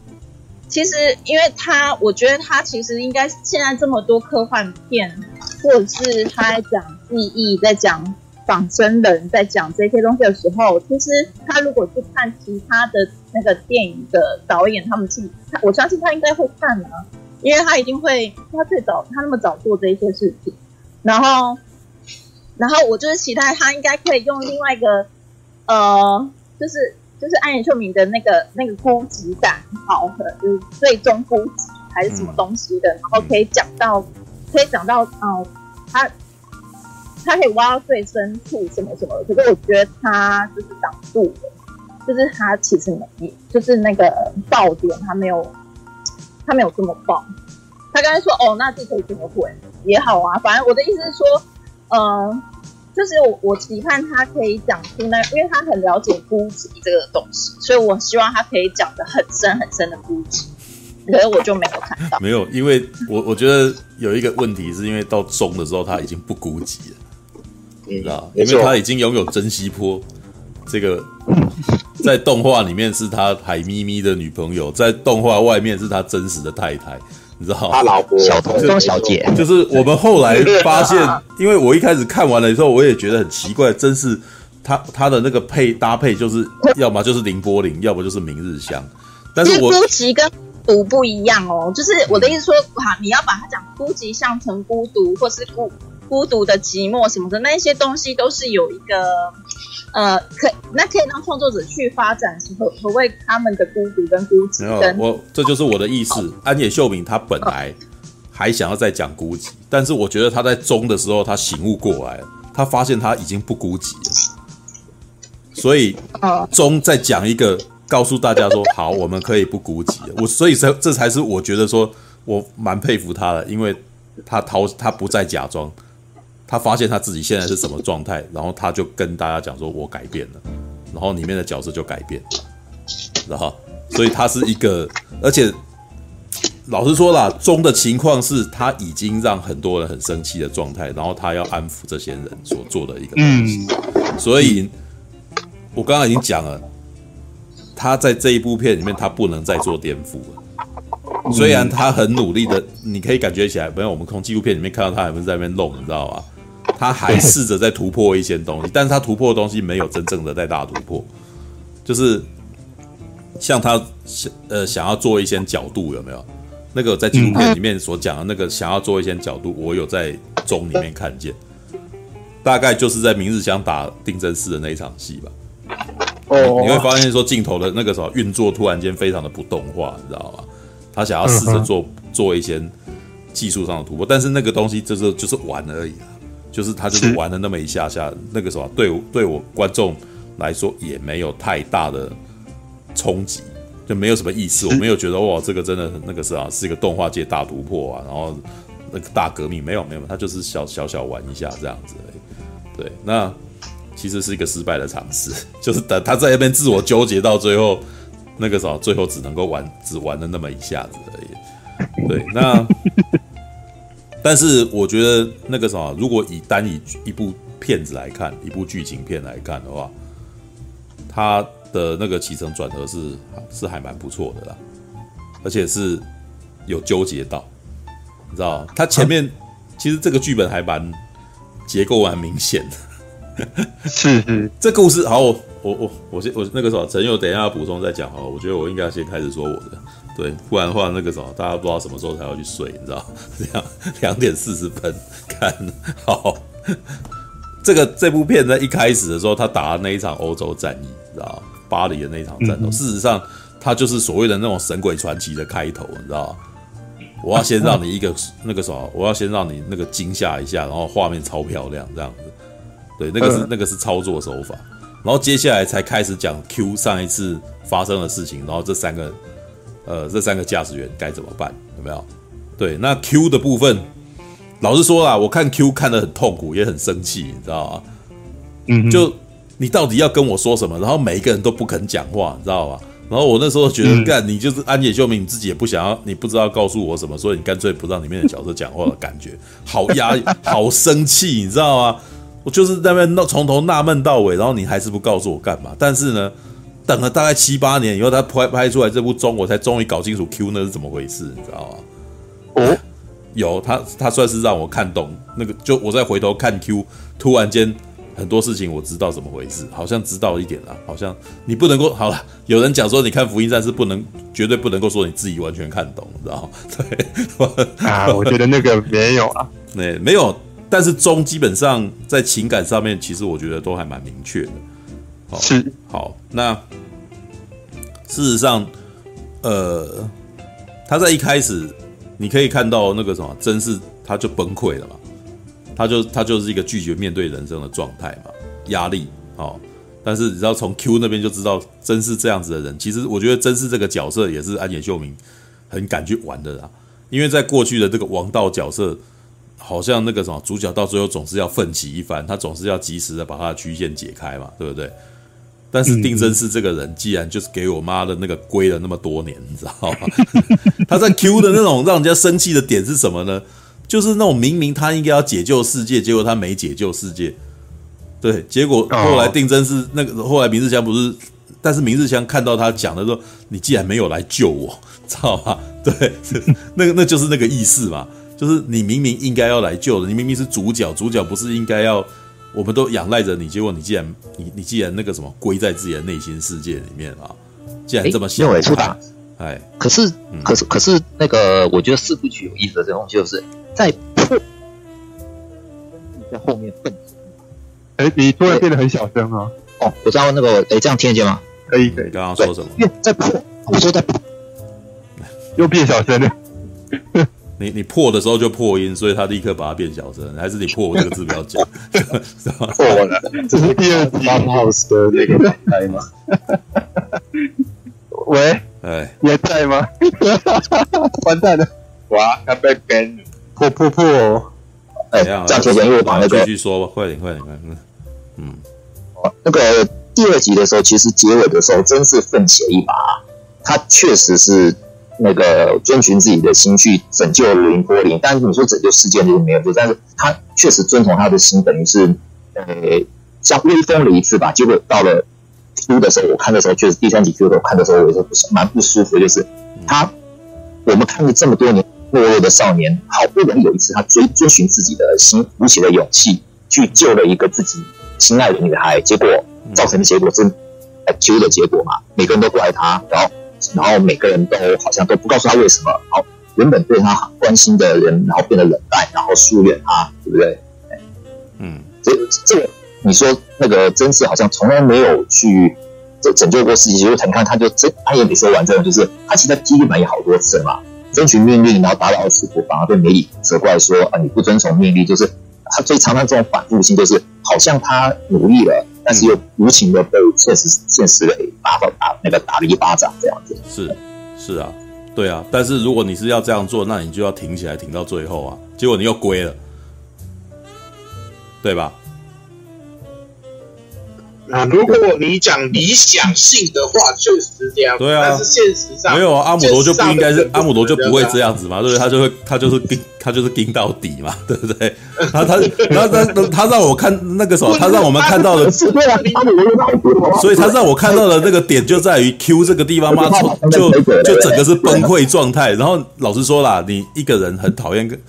其实因为他，我觉得他其实应该现在这么多科幻片，或者是他在讲记忆、在讲仿生人、在讲这些东西的时候，其实他如果去看其他的那个电影的导演，他们去，我相信他应该会看啊，因为他一定会，他最早他那么早做这些事情。然后，然后我就是期待他应该可以用另外一个，呃，就是就是安野秀明的那个那个孤寂感，好，就是最终孤寂还是什么东西的，嗯、然后可以讲到，可以讲到，哦、呃，他他可以挖到最深处什么什么的，可是我觉得他就是挡住了，就是他其实没，就是那个爆点他没有，他没有这么爆。他刚才说：“哦，那这可以怎么回也好啊，反正我的意思是说，呃，就是我我期盼他可以讲出那，因为他很了解孤寂这个东西，所以我希望他可以讲的很深很深的孤寂，可是我就没有看到。没有，因为我我觉得有一个问题，是因为到中的时候他已经不孤寂了，你知道，因为他已经拥有珍惜坡这个，在动画里面是他海咪咪的女朋友，在动画外面是他真实的太太。”你知道，他老婆。小童装小姐，就是我们后来发现，因为我一开始看完了以后，我也觉得很奇怪，真是他他的那个配搭配，就是要么就是林柏林，要么就是明日香。但是我，孤寂跟独不一样哦，就是我的意思说，哈，你要把它讲孤寂像成孤独，或是孤孤独的寂寞什么的，那些东西都是有一个。呃，可那可以让创作者去发展何何谓他们的孤独跟孤寂。没有，我这就是我的意思。哦、安野秀明他本来还想要再讲孤寂，但是我觉得他在中的时候他醒悟过来了，他发现他已经不孤寂了，所以中再讲一个，告诉大家说好，我们可以不孤寂了。我所以这这才是我觉得说我蛮佩服他的，因为他逃他不再假装。他发现他自己现在是什么状态，然后他就跟大家讲说：“我改变了。”然后里面的角色就改变，然后所以他是一个，而且老实说啦，中的情况是他已经让很多人很生气的状态，然后他要安抚这些人所做的一个东西，嗯，所以我刚刚已经讲了，他在这一部片里面他不能再做颠覆了，虽然他很努力的，你可以感觉起来，没有我们从纪录片里面看到他还不是在那边弄，你知道吗？他还试着在突破一些东西，但是他突破的东西没有真正的在大突破，就是像他想呃想要做一些角度有没有？那个在纪录片里面所讲的那个想要做一些角度，我有在中里面看见，大概就是在明日香打定真寺的那一场戏吧。哦，你会发现说镜头的那个什么运作突然间非常的不动画，你知道吗？他想要试着做做一些技术上的突破，但是那个东西就是就是玩而已啊。就是他就是玩了那么一下下，那个什么对对我观众来说也没有太大的冲击，就没有什么意思。我没有觉得哇，这个真的那个是啊，是一个动画界大突破啊，然后那个大革命没有没有，他就是小小小玩一下这样子而已。对，那其实是一个失败的尝试，就是等他在那边自我纠结到最后，那个什么最后只能够玩只玩了那么一下子而已。对，那。但是我觉得那个什么，如果以单以一部片子来看，一部剧情片来看的话，它的那个起承转合是是还蛮不错的啦，而且是有纠结到，你知道它前面其实这个剧本还蛮结构蛮明显的，是是，这故事好，我我我我先我那个什么陈佑等一下要补充再讲哈，我觉得我应该先开始说我的。对，不然的话，那个什么，大家不知道什么时候才要去睡，你知道？这样两点四十分 看好。这个这部片在一开始的时候，他打的那一场欧洲战役，你知道巴黎的那一场战斗，嗯、事实上，他就是所谓的那种神鬼传奇的开头，你知道？我要先让你一个 那个什么，我要先让你那个惊吓一下，然后画面超漂亮，这样子。对，那个是那个是操作手法，然后接下来才开始讲 Q 上一次发生的事情，然后这三个。呃，这三个驾驶员该怎么办？有没有？对，那 Q 的部分，老实说啦，我看 Q 看得很痛苦，也很生气，你知道吗？嗯，就你到底要跟我说什么？然后每一个人都不肯讲话，你知道吗？然后我那时候觉得，干、嗯、你就是安野秀明，你自己也不想要，你不知道告诉我什么，所以你干脆不让里面的角色讲话的 感觉，好压抑，好生气，你知道吗？我就是在那边从头纳闷到尾，然后你还是不告诉我干嘛？但是呢？等了大概七八年以后，他拍拍出来这部中，我才终于搞清楚 Q 那是怎么回事，你知道吗？哦，有他，他算是让我看懂那个。就我再回头看 Q，突然间很多事情我知道怎么回事，好像知道一点了。好像你不能够好了。有人讲说，你看《福音战士》不能绝对不能够说你自己完全看懂，你知道吗？对啊，我觉得那个没有啊，对，没有。但是中基本上在情感上面，其实我觉得都还蛮明确的。好是好，那事实上，呃，他在一开始，你可以看到那个什么，真是他就崩溃了嘛，他就他就是一个拒绝面对人生的状态嘛，压力，哦，但是你知道从 Q 那边就知道，真是这样子的人，其实我觉得真是这个角色也是安野秀明很敢去玩的啦，因为在过去的这个王道角色，好像那个什么主角到最后总是要奋起一番，他总是要及时的把他的曲线解开嘛，对不对？但是定真寺这个人，既然就是给我妈的那个归了那么多年，你知道吗？他在 Q 的那种让人家生气的点是什么呢？就是那种明明他应该要解救世界，结果他没解救世界。对，结果后来定真寺那个后来明日香不是，但是明日香看到他讲的说：“你既然没有来救我，知道吧？” 对，那个那就是那个意思嘛，就是你明明应该要来救的，你明明是主角，主角不是应该要。我们都仰赖着你，结果你既然你你既然那个什么归在自己的内心世界里面啊，既然这么想，没有错哎，可是、嗯、可是可是那个，我觉得四部曲有意思的这东西，就是在破在后面笨。哎，你突然变得很小声啊！哦，我知道那个，哎，这样听得见吗？可以可以。刚刚说什么？因为在破，我说在破，又变小声了。你你破的时候就破音，所以他立刻把它变小声，还是你破我这个字不要讲？破了，这是第二集 House 的那个台吗？喂，哎，你还在吗？完蛋了，哇，他被 ban 了，破破破！哎，这样子人又把那个继续说吧，快点快点快点，嗯，那个第二集的时候，其实结尾的时候真是奋起了一把，他确实是那个遵循自己的心去拯救林波林，但是你说拯救世界就是没有救，但是他确实遵从他的心，等于是呃像威风了一次吧。结果到了 Q 的时候，我看的时候确实第三集 Q 的时候看的时候，我是蛮不舒服，就是他我们看了这么多年懦弱的少年，好不容易有一次他追遵循自己的心，鼓起了勇气去救了一个自己心爱的女孩，结果。造成的结果是揪的结果嘛？每个人都怪他，然后然后每个人都好像都不告诉他为什么。然后原本对他很关心的人，然后变得冷淡，然后疏远他，对不对？嗯，这这个你说那个真嗣好像从来没有去拯拯救过世界，就是你看他就真他也没说完，这种就是他其实踢地板也好多次嘛，争取命令，然后打倒了使徒，反而被梅里责怪说啊你不遵从命令，就是他最常常这种反复性，就是好像他努力了。但是又无情的被现实现实给打到打那个打了一巴掌这样子。是，是啊，对啊。但是如果你是要这样做，那你就要挺起来，挺到最后啊。结果你又归了，对吧？那如果你讲理想性的话，确实是这样。对啊，但是现实上没有啊。阿姆罗就不应该是阿姆罗就不会这样子嘛，对不对？他就会他就是盯他就是盯到底嘛，对不对？他他他他他让我看那个什么，他让我们看到的，所以他让我看到的那个点就在于 Q 这个地方嘛，就就整个是崩溃状态。然后老实说啦，你一个人很讨厌跟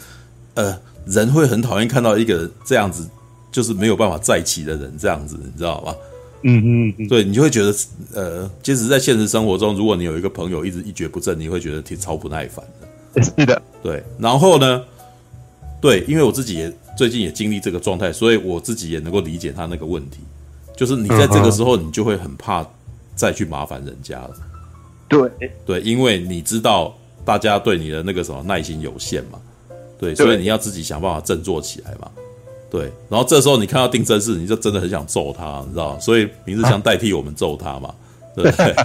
呃人会很讨厌看到一个人这样子，就是没有办法再起的人这样子，你知道吗？嗯嗯嗯，对，你就会觉得，呃，即使在现实生活中，如果你有一个朋友一直一蹶不振，你会觉得挺超不耐烦的。是的，对。然后呢，对，因为我自己也最近也经历这个状态，所以我自己也能够理解他那个问题，就是你在这个时候，你就会很怕再去麻烦人家了。对，对，因为你知道大家对你的那个什么耐心有限嘛，对，所以你要自己想办法振作起来嘛。对，然后这时候你看到定真寺，你就真的很想揍他，你知道？所以明日香 代替我们揍他嘛，对不对？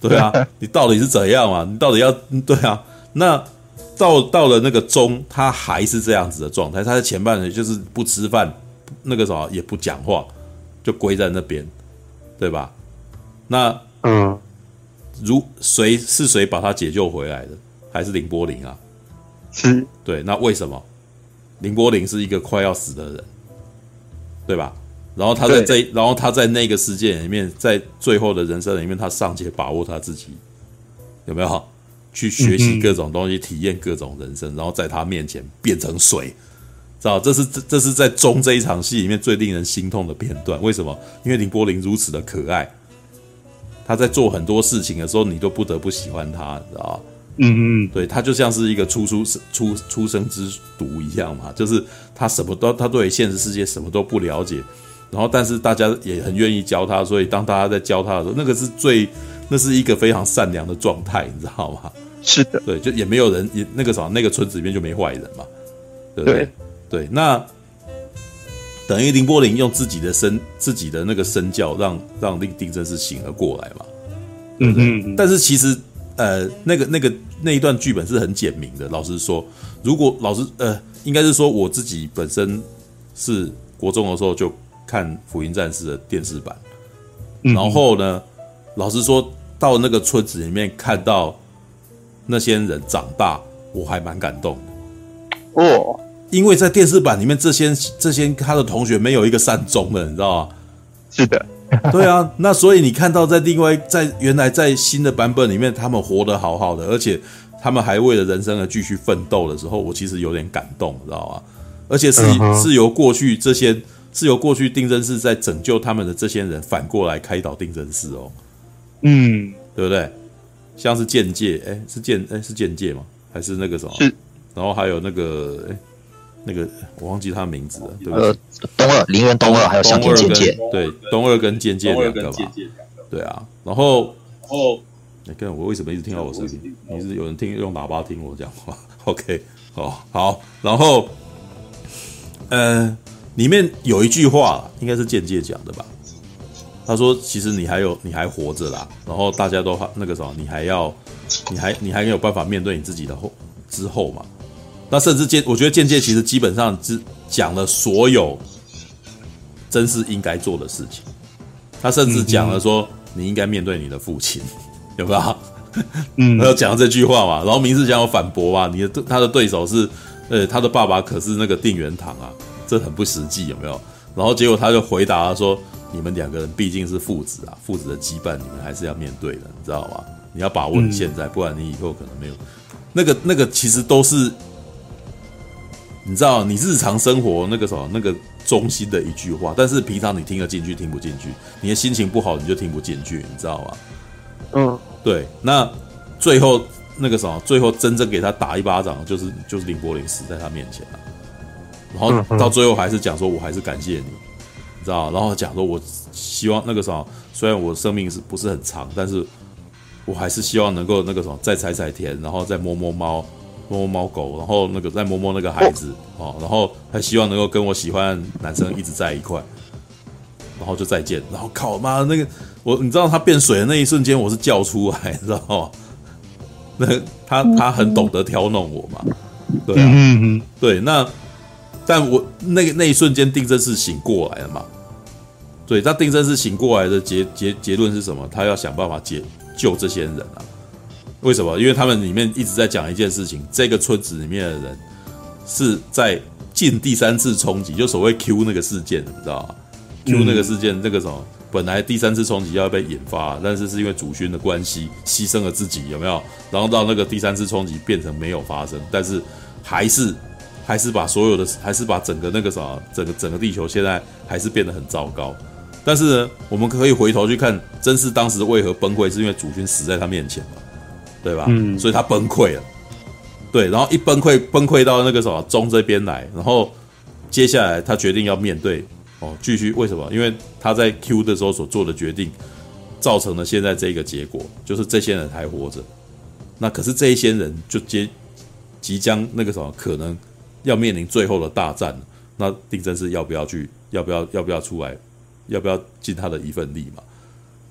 对啊，你到底是怎样嘛？你到底要对啊？那到到了那个钟，他还是这样子的状态。他的前半生就是不吃饭，那个什么也不讲话，就跪在那边，对吧？那嗯，如谁是谁把他解救回来的？还是綾波林啊？是，对，那为什么？綾波丽是一个快要死的人，对吧？然后他在这，然后他在那个世界里面，在最后的人生里面，他尚且把握他自己，有没有去学习各种东西，体验各种人生，然后在他面前变成水，知道？这是这这是在中这一场戏里面最令人心痛的片段。为什么？因为林柏林如此的可爱，他在做很多事情的时候，你都不得不喜欢他，你知道？嗯嗯，对，他就像是一个初出出出生之犊一样嘛，就是他什么都他对现实世界什么都不了解，然后但是大家也很愿意教他，所以当大家在教他的时候，那个是最那是一个非常善良的状态，你知道吗？是的，对，就也没有人也那个啥，那个村子里面就没坏人嘛，对不对？对，对，那等于林波林用自己的身自己的那个身教让，让让令定真是醒了过来嘛？嗯嗯，但是其实。呃，那个、那个那一段剧本是很简明的。老实说，如果老师呃，应该是说我自己本身是国中的时候就看《福音战士》的电视版，然后呢，老实说到那个村子里面看到那些人长大，我还蛮感动的哦。因为在电视版里面，这些这些他的同学没有一个善终的，你知道吗？是的。对啊，那所以你看到在另外在原来在新的版本里面，他们活得好好的，而且他们还为了人生而继续奋斗的时候，我其实有点感动，你知道吗？而且是是由过去这些是由过去定真寺在拯救他们的这些人反过来开导定真寺哦，嗯，对不对？像是剑界，哎，是剑，哎，是剑界吗？还是那个什么？是，然后还有那个，哎。那个我忘记他名字了，对不对？东二、林园东二，还有香田剑介，对，东二跟剑介两个吧，对啊。然后，哦，你看我为什么一直听到我声音？你是有人听用喇叭听我讲话？OK，哦，好。然后，呃，里面有一句话，应该是剑介讲的吧？他说：“其实你还有，你还活着啦。然后大家都那个什么，你还要，你还你还没有办法面对你自己的后之后嘛。”那甚至间，我觉得间接其实基本上是讲了所有真是应该做的事情，他甚至讲了说，你应该面对你的父亲，有没有？嗯，他有讲这句话嘛？然后明智想要反驳嘛？你的他的对手是，呃，他的爸爸可是那个定元堂啊，这很不实际，有没有？然后结果他就回答了说，你们两个人毕竟是父子啊，父子的羁绊你们还是要面对的，你知道吗？你要把握你现在，不然你以后可能没有。那个那个其实都是，你知道，你日常生活那个什么那个中心的一句话，但是平常你听得进去，听不进去，你的心情不好，你就听不进去，你知道吗？嗯，对。那最后那个什么，最后真正给他打一巴掌，就是就是林柏林死在他面前了。然后到最后还是讲说，我还是感谢你，你知道？然后讲说，我希望那个什么，虽然我生命是不是很长，但是。我还是希望能够那个什么，再踩踩田，然后再摸摸猫，摸摸猫狗，然后那个再摸摸那个孩子哦，然后他希望能够跟我喜欢的男生一直在一块，然后就再见。然后靠妈那个我，你知道他变水的那一瞬间，我是叫出来，你知道吗？那他他很懂得挑弄我嘛，对啊，嗯嗯对。那但我那个那一瞬间，定真是醒过来了嘛？对，他定真是醒过来的结结结论是什么？他要想办法解。救这些人啊？为什么？因为他们里面一直在讲一件事情，这个村子里面的人是在进第三次冲击，就所谓 Q 那个事件，你知道吗？Q 那个事件，那个什么，本来第三次冲击要被引发，但是是因为主勋的关系牺牲了自己，有没有？然后到那个第三次冲击变成没有发生，但是还是还是把所有的，还是把整个那个什么，整个整个地球现在还是变得很糟糕。但是呢，我们可以回头去看，真是当时为何崩溃，是因为主勋死在他面前嘛，对吧？嗯，所以他崩溃了。对，然后一崩溃，崩溃到那个什么中这边来，然后接下来他决定要面对哦，继续为什么？因为他在 Q 的时候所做的决定，造成了现在这个结果，就是这些人还活着。那可是这一些人就接即将那个什么，可能要面临最后的大战。那定真是要不要去？要不要？要不要出来？要不要尽他的一份力嘛？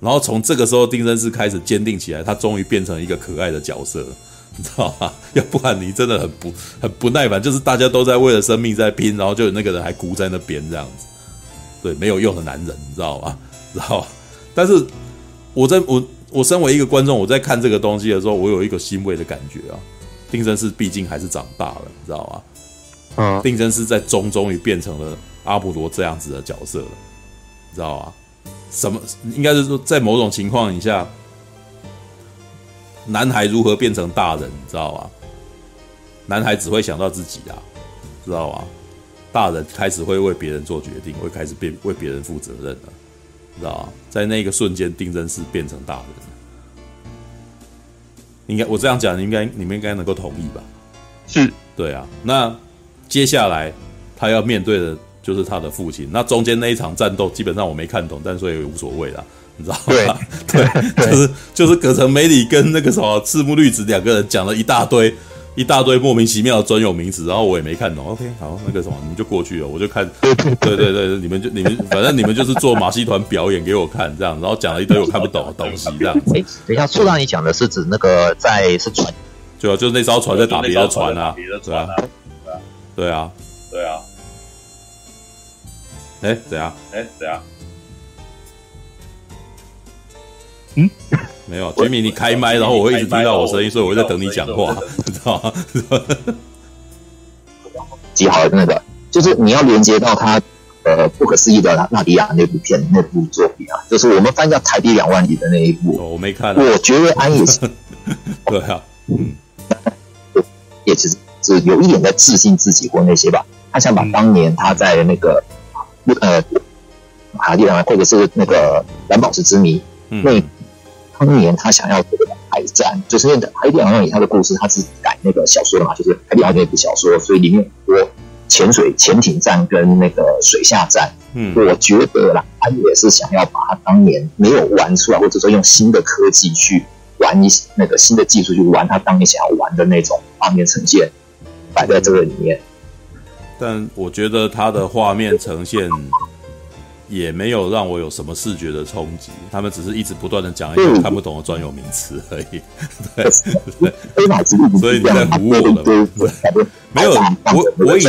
然后从这个时候，丁真是开始坚定起来，他终于变成一个可爱的角色，你知道吗？要不然你真的很不 很不耐烦，就是大家都在为了生命在拼，然后就有那个人还孤在那边这样子，对，没有用的男人，你知道吗？知道吧？但是我在我我身为一个观众，我在看这个东西的时候，我有一个欣慰的感觉啊。丁真是毕竟还是长大了，你知道吗？嗯，丁真是在中终于变成了阿姆罗这样子的角色了。你知道啊？什么应该是说，在某种情况以下，男孩如何变成大人？你知道吧？男孩只会想到自己啊，知道吧？大人开始会为别人做决定，会开始变为别人负责任了，知道吧？在那个瞬间，定真是变成大人。应该我这样讲，应该你们应该能够同意吧？是，对啊。那接下来他要面对的。就是他的父亲。那中间那一场战斗，基本上我没看懂，但所以也无所谓啦，你知道吗？对 对，就是就是葛城美里跟那个什么赤木绿子两个人讲了一大堆一大堆莫名其妙的专有名词，然后我也没看懂。OK，好，那个什么，你们就过去了，我就看。对对对，你们就你们反正你们就是做马戏团表演给我看这样，然后讲了一堆我看不懂的东西这样。哎，等一下，说到你讲的是指那个在是船，对啊，就是那艘船在打别的船啊，别的船啊，对啊，对啊。哎，怎样？哎，怎样？嗯，没有，Jimmy，你开麦，然后我会一直听到我声音，所以我会在等你讲话，你知道吗？极好的那个，就是你要连接到他呃不可思议的纳迪亚那部片那部作品啊，就是我们翻叫《台币两万里》的那一部。哦，我没看。我觉得安也是，对啊，嗯，也只是有一点在自信自己或那些吧。他想把当年他在那个。呃，卡地亚或者是那个蓝宝石之谜，嗯、那当年他想要这个海战，就是那个海底两万里他的故事，他是改那个小说的嘛，就是海底两万那部小说，所以里面很多潜水、潜艇战跟那个水下战。嗯，我觉得啦，他也是想要把他当年没有玩出来，或者说用新的科技去玩一些那个新的技术去玩他当年想要玩的那种画面呈现，摆在这个里面。但我觉得他的画面呈现也没有让我有什么视觉的冲击，他们只是一直不断的讲一些看不懂的专有名词而已。对，所以你在唬我了对？没有，我我以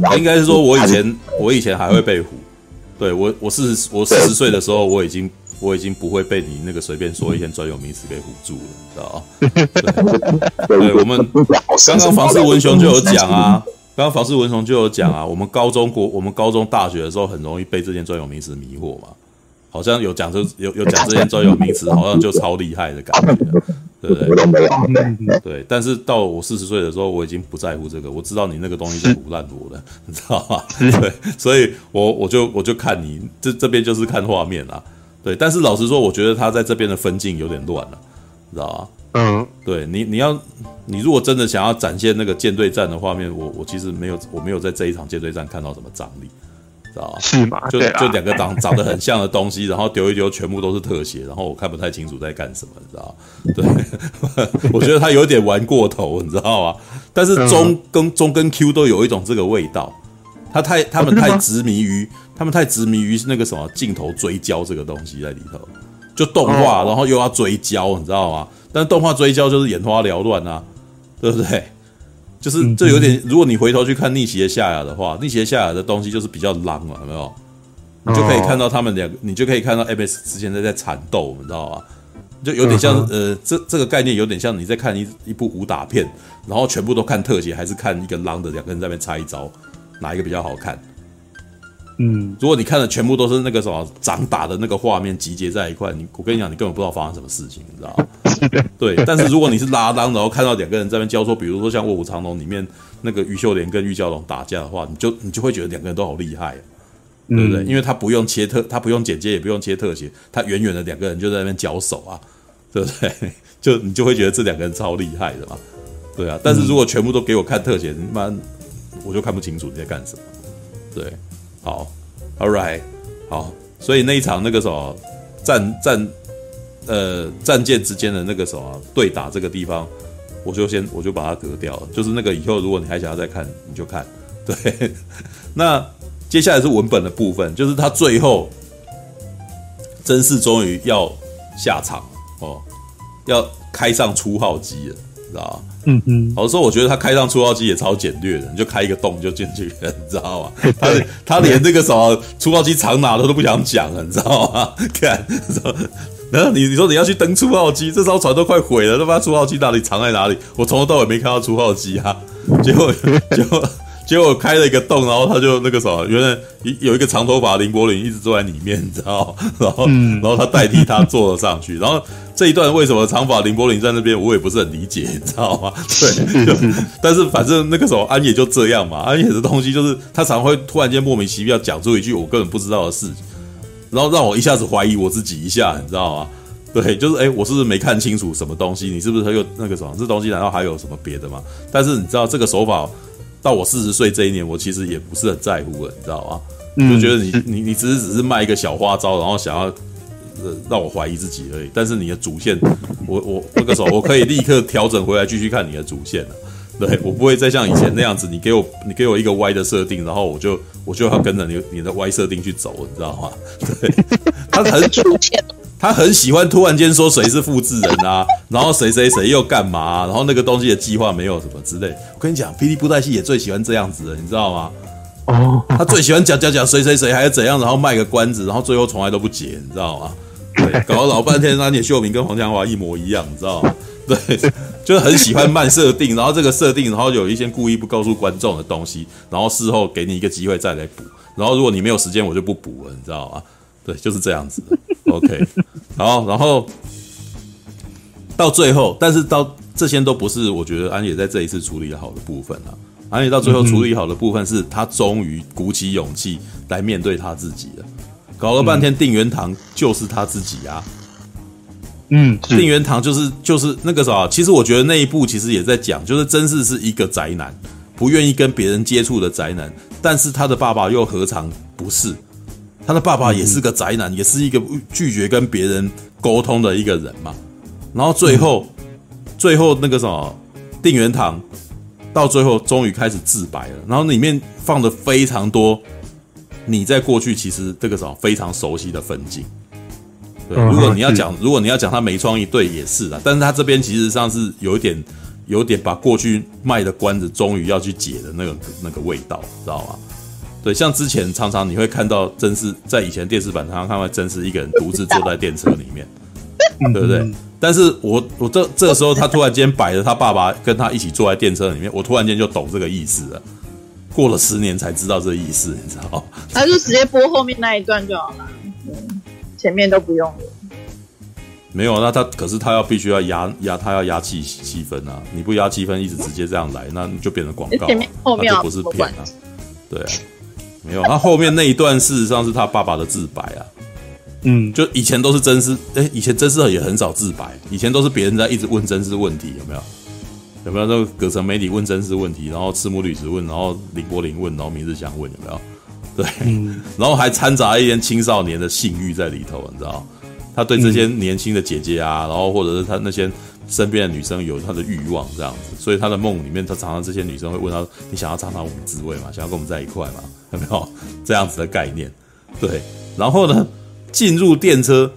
我应该是说，我以前我以前还会被唬，对我，我四十我四十岁的时候，我已经我已经不会被你那个随便说一些专有名词给唬住了，你知道吗？对，对我们刚刚房事文雄就有讲啊，刚刚房事文雄就有讲啊，我们高中国我们高中大学的时候很容易被这些专有名词迷惑嘛。好像有讲这有有讲这些专有名词，好像就超厉害的感觉，对不对？对，但是到我四十岁的时候，我已经不在乎这个，我知道你那个东西是唬烂我的，你知道吗？对，所以我我就我就看你这这边就是看画面啦，对。但是老实说，我觉得他在这边的分镜有点乱了，你知道吗？嗯，对你你要你如果真的想要展现那个舰队战的画面，我我其实没有我没有在这一场舰队战看到什么张力。知道是吗？就就两个长长得很像的东西，然后丢一丢，全部都是特写，然后我看不太清楚在干什么，你知道？对，我觉得他有点玩过头，你知道吗？但是中跟中跟 Q 都有一种这个味道，他太他们太执迷于他们太执迷于那个什么镜头追焦这个东西在里头，就动画，然后又要追焦，你知道吗？但动画追焦就是眼花缭乱啊，对不对？就是这有点，如果你回头去看逆袭的夏亚的话，逆袭的夏亚的东西就是比较狼嘛，有没有？你就可以看到他们两个，你就可以看到 MS 之前在在缠斗，你知道吗？就有点像呃，这这个概念有点像你在看一一部武打片，然后全部都看特写，还是看一个狼的两个人在那边插一招，哪一个比较好看？嗯，如果你看的全部都是那个什么掌打的那个画面集结在一块，你我跟你讲，你根本不知道发生什么事情，你知道吗？对。但是如果你是拉当，然后看到两个人在那边交错，比如说像《卧虎藏龙》里面那个于秀莲跟玉娇龙打架的话，你就你就会觉得两个人都好厉害，对不对？因为他不用切特，他不用剪接，也不用切特写，他远远的两个人就在那边交手啊，对不对？就你就会觉得这两个人超厉害的嘛，对啊。但是如果全部都给我看特写，你妈我就看不清楚你在干什么，对。好，All right，好，所以那一场那个什么战战呃战舰之间的那个什么对打这个地方，我就先我就把它隔掉了。就是那个以后如果你还想要再看，你就看。对，那接下来是文本的部分，就是他最后真是终于要下场哦，要开上初号机了，知道吧？嗯嗯，好说，我觉得他开上初号机也超简略的，你就开一个洞就进去了，你知道吗？他他连这个什么初号机藏哪的都不想讲了，你知道吗？看，然后你你说你要去登初号机，这艘船都快毁了，他妈初号机到底藏在哪里？我从头到尾没看到初号机啊，结果结果。结果开了一个洞，然后他就那个什么，原来有一个长头发林柏林一直坐在里面，你知道吗？然后，然后他代替他坐了上去。然后这一段为什么长发林柏林在那边，我也不是很理解，你知道吗？对，就但是反正那个时候安野就这样嘛，安野的东西就是他常会突然间莫名其妙讲出一句我根本不知道的事情，然后让我一下子怀疑我自己一下，你知道吗？对，就是哎，我是不是没看清楚什么东西？你是不是还有那个什么？这东西难道还有什么别的吗？但是你知道这个手法。到我四十岁这一年，我其实也不是很在乎了，你知道吗？就觉得你你你只是只是卖一个小花招，然后想要呃让我怀疑自己而已。但是你的主线，我我那个时候我可以立刻调整回来，继续看你的主线了。对，我不会再像以前那样子，你给我你给我一个歪的设定，然后我就我就要跟着你你的歪设定去走，你知道吗？对，他很主线。他很喜欢突然间说谁是复制人啊，然后谁谁谁又干嘛啊，然后那个东西的计划没有什么之类。我跟你讲，霹雳布袋戏也最喜欢这样子的，你知道吗？哦，他最喜欢讲讲讲谁谁谁还是怎样，然后卖个关子，然后最后从来都不解，你知道吗？对，搞了老半天，安野秀明跟黄强华一模一样，你知道吗？对，就是很喜欢慢设定，然后这个设定，然后有一些故意不告诉观众的东西，然后事后给你一个机会再来补，然后如果你没有时间，我就不补了，你知道吗？对，就是这样子的。OK，好，然后到最后，但是到这些都不是我觉得安野在这一次处理的好的部分啊。安野到最后处理好的部分是他终于鼓起勇气来面对他自己了。搞了半天，定元堂就是他自己啊。嗯，定元堂就是就是那个啥，其实我觉得那一部其实也在讲，就是真是是一个宅男，不愿意跟别人接触的宅男，但是他的爸爸又何尝不是？他的爸爸也是个宅男，也是一个拒绝跟别人沟通的一个人嘛。然后最后，最后那个什么定元堂，到最后终于开始自白了。然后里面放的非常多，你在过去其实这个什么非常熟悉的分镜。对，如果你要讲，如果你要讲他没创意，对，也是啊。但是他这边其实上是有一点，有点把过去卖的关子终于要去解的那个那个味道，知道吗？对，像之前常常你会看到真是在以前电视版常常看到真是一个人独自坐在电车里面，对不对？但是我我这这个时候他突然间摆着他爸爸跟他一起坐在电车里面，我突然间就懂这个意思了。过了十年才知道这个意思，你知道？他就直接播后面那一段就好了，嗯，前面都不用了。没有，那他可是他要必须要压压，他要压气气氛啊！你不压气氛，一直直接这样来，那你就变成广告，前面后面就不是片啊。对啊，没有，那后面那一段事实上是他爸爸的自白啊。嗯，就以前都是真丝，哎，以前真丝也很少自白，以前都是别人在一直问真丝问题，有没有？有没有那个葛城媒体问真丝问题，然后赤木律子问，然后林柏林问，然后明日香问，有没有？对，嗯、然后还掺杂一些青少年的性欲在里头，你知道？他对这些年轻的姐姐啊，嗯、然后或者是他那些身边的女生有她的欲望这样子，所以他的梦里面，他常常这些女生会问他：“你想要尝尝我们滋味吗？想要跟我们在一块吗？”有没有这样子的概念？对，然后呢，进入电车，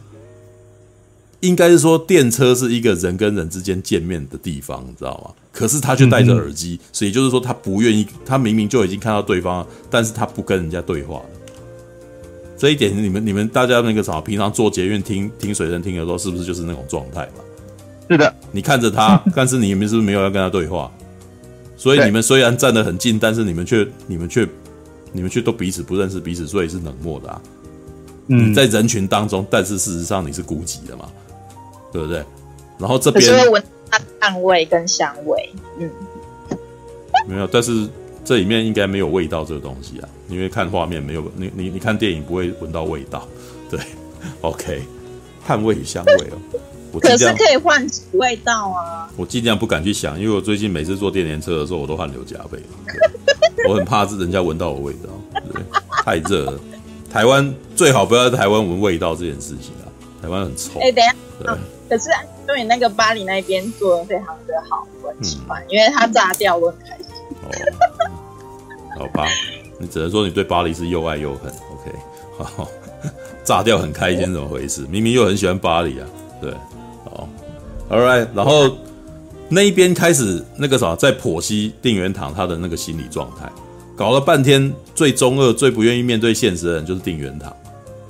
应该是说电车是一个人跟人之间见面的地方，你知道吗？可是他却戴着耳机，所以就是说他不愿意，他明明就已经看到对方，但是他不跟人家对话。这一点，你们你们大家那个啥，平常坐捷运听听水声听的时候，是不是就是那种状态嘛？是的，你看着他，但是你们是不是没有要跟他对话？所以你们虽然站得很近，但是你们却你们却你们却都彼此不认识彼此，所以是冷漠的啊。嗯，在人群当中，但是事实上你是孤寂的嘛，对不对？然后这边可是闻汗味跟香味，嗯，没有，但是。这里面应该没有味道这个东西啊，因为看画面没有你你你看电影不会闻到味道，对，OK，汗味与香味哦，我可是可以换味道啊。我尽量不敢去想，因为我最近每次坐电联车的时候，我都汗流浃背，我很怕是人家闻到我味道，对，太热了。台湾最好不要在台湾闻味道这件事情啊，台湾很臭。哎、欸，等一下，对啊、可是对你那个巴黎那边做的非常的好，我很喜欢，嗯、因为它炸掉我很开心。哦好吧，你只能说你对巴黎是又爱又恨。OK，好，炸掉很开心，怎么回事？明明又很喜欢巴黎啊。对，好，All right，然后那一边开始那个啥，在剖析定元堂他的那个心理状态，搞了半天，最中二、最不愿意面对现实的人就是定元堂。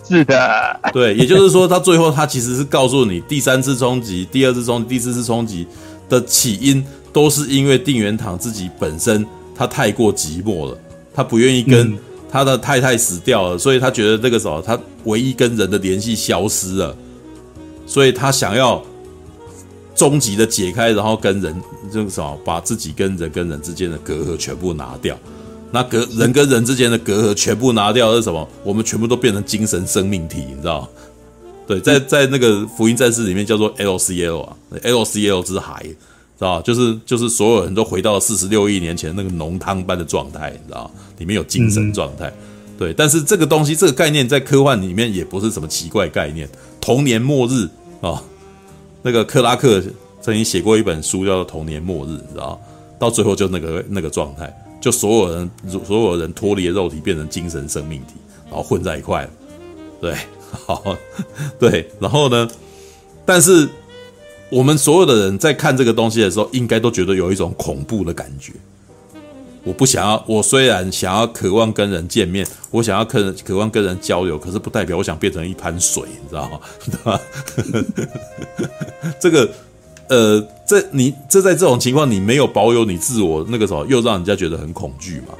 是的，对，也就是说，他最后他其实是告诉你，第三次冲击、第二次冲击、第四次冲击的起因，都是因为定元堂自己本身。他太过寂寞了，他不愿意跟他的太太死掉了，嗯、所以他觉得这个时候他唯一跟人的联系消失了，所以他想要终极的解开，然后跟人这个什么，把自己跟人跟人之间的隔阂全部拿掉。那隔人跟人之间的隔阂全部拿掉是什么？我们全部都变成精神生命体，你知道？对，在在那个福音战士里面叫做 LCL 啊，LCL 之海。知道就是就是所有人都回到了四十六亿年前那个浓汤般的状态，你知道里面有精神状态，嗯、对。但是这个东西，这个概念在科幻里面也不是什么奇怪概念。童年末日啊、哦，那个克拉克曾经写过一本书叫做《童年末日》，你知道到最后就那个那个状态，就所有人所有人脱离了肉体，变成精神生命体，然后混在一块。对，好，对。然后呢，但是。我们所有的人在看这个东西的时候，应该都觉得有一种恐怖的感觉。我不想要，我虽然想要渴望跟人见面，我想要渴渴望跟人交流，可是不代表我想变成一滩水，你知道吗？对吧？这个，呃，这你这在这种情况，你没有保有你自我那个什么，又让人家觉得很恐惧嘛，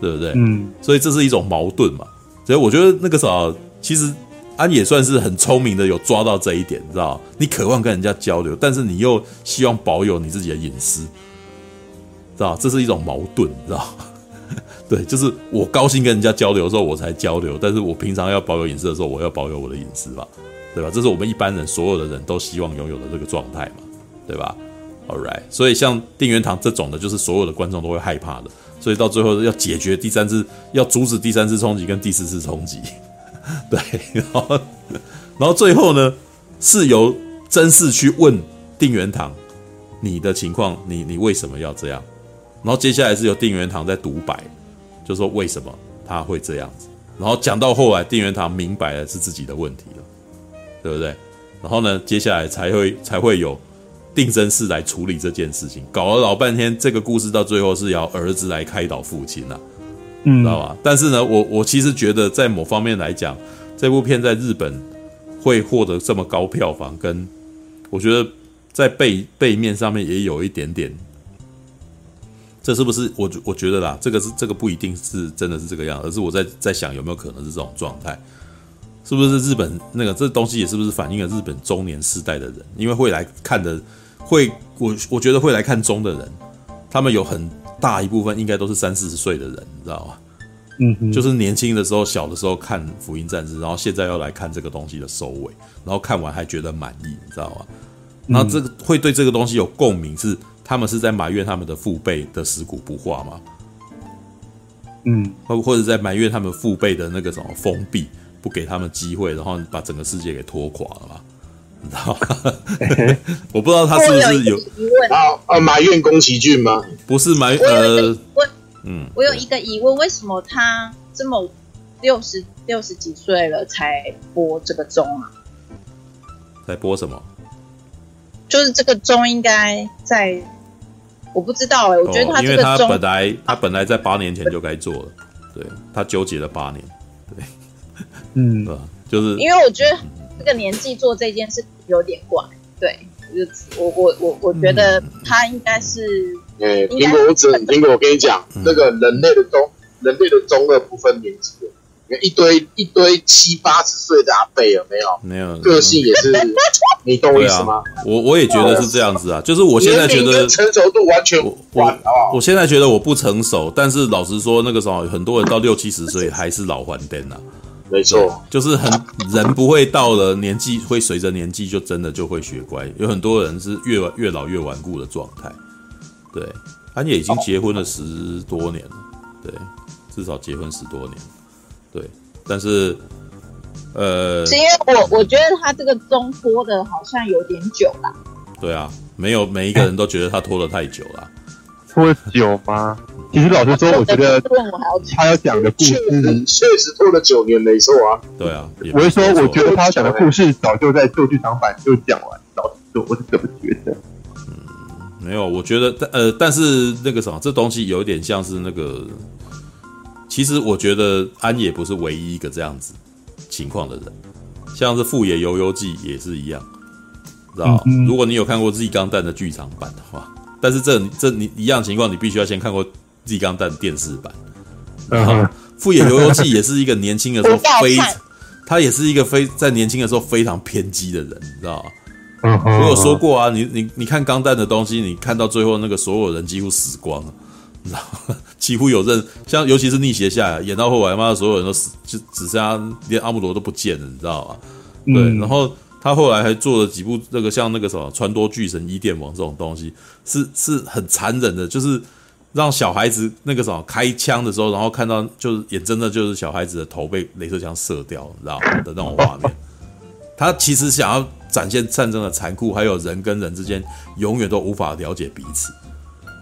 对不对？嗯。所以这是一种矛盾嘛。所以我觉得那个啥，其实。安也算是很聪明的，有抓到这一点，你知道？你渴望跟人家交流，但是你又希望保有你自己的隐私，知道？这是一种矛盾，知道？对，就是我高兴跟人家交流的时候，我才交流，但是我平常要保有隐私的时候，我要保有我的隐私吧，对吧？这是我们一般人所有的人都希望拥有的这个状态嘛，对吧？All right，所以像定元堂这种的，就是所有的观众都会害怕的，所以到最后要解决第三次，要阻止第三次冲击跟第四次冲击。对，然后，然后最后呢，是由真嗣去问定元堂你的情况，你你为什么要这样？然后接下来是由定元堂在独白，就说为什么他会这样子。然后讲到后来，定元堂明白了是自己的问题了，对不对？然后呢，接下来才会才会有定真寺来处理这件事情。搞了老半天，这个故事到最后是要儿子来开导父亲呐、啊。知道吧？但是呢，我我其实觉得在某方面来讲，这部片在日本会获得这么高票房，跟我觉得在背背面上面也有一点点，这是不是我我觉得啦？这个是这个不一定是真的是这个样，而是我在在想有没有可能是这种状态，是不是日本那个这东西也是不是反映了日本中年世代的人，因为会来看的会我我觉得会来看中的人，他们有很大一部分应该都是三四十岁的人，你知道吗？嗯，就是年轻的时候、小的时候看《福音战士》，然后现在要来看这个东西的收尾，然后看完还觉得满意，你知道吗？然后这个会对这个东西有共鸣，是他们是在埋怨他们的父辈的食古不化吗？嗯，或或者在埋怨他们父辈的那个什么封闭，不给他们机会，然后把整个世界给拖垮了吗？你知道吗？我不知道他是不是有啊啊埋怨宫崎骏吗？不是埋我有一呃个问，嗯，我有一个疑问，为什么他这么六十六十几岁了才播这个钟啊？在播什么？就是这个钟应该在，我不知道哎、欸，我觉得他哦、因为他这个、本来他本来在八年前就该做了，对他纠结了八年，嗯。对吧？就是因为我觉得这个年纪做这件事有点怪，对，我我我我我觉得他应该是，哎、应该苹果，我只苹果，我跟你讲，嗯。那个人类的中人类的中二不分年纪的，一堆一堆七八十岁的阿贝有没有？没有个性也是，你懂我意思吗？，我我也觉得是这样子啊，就是我现在觉得成熟度完全我？我现在觉得我不成熟，但是老实说，那个时候很多人到六七十岁还是老还灯啊，没错，就是很人不会到了年纪会随着年纪就真的就会学乖，有很多人是越越老越顽固的状态。对，安也已经结婚了十多年了，对，至少结婚十多年，对，但是呃，是因为我我觉得他这个中拖的好像有点久了。对啊，没有每一个人都觉得他拖得太久了。拖久吗？其实老实说，我觉得他要讲的故确事，实确实拖了九年，没错啊。对啊，我是说，我觉得他要讲的故事早就在旧剧场版就讲完。老实说，我是这么觉得。嗯没有，我觉得，但呃，但是那个什么，这东西有一点像是那个，其实我觉得安也不是唯一一个这样子情况的人，像是富野由悠记也是一样，知道吗？嗯嗯如果你有看过《Z 钢弹》的剧场版的话，但是这这你一样情况，你必须要先看过《Z 钢弹》电视版。嗯哼，富野游游记也是一个年轻的时候非 看，他也是一个非在年轻的时候非常偏激的人，你知道吗？嗯哼，我有说过啊，你你你看钢弹的东西，你看到最后那个所有人几乎死光了，你知道吗？几乎有任像尤其是逆邪下来演到后来，妈的所有人都死，就只剩下连阿姆罗都不见了，你知道吗？对，嗯然后他后来还做了几部那个像那个什么传多巨神伊甸王这种东西，是是很残忍的，就是让小孩子那个什么开枪的时候，然后看到就是眼睁睁就是小孩子的头被镭射枪射掉，你知道吗？的那种画面。他其实想要展现战争的残酷，还有人跟人之间永远都无法了解彼此，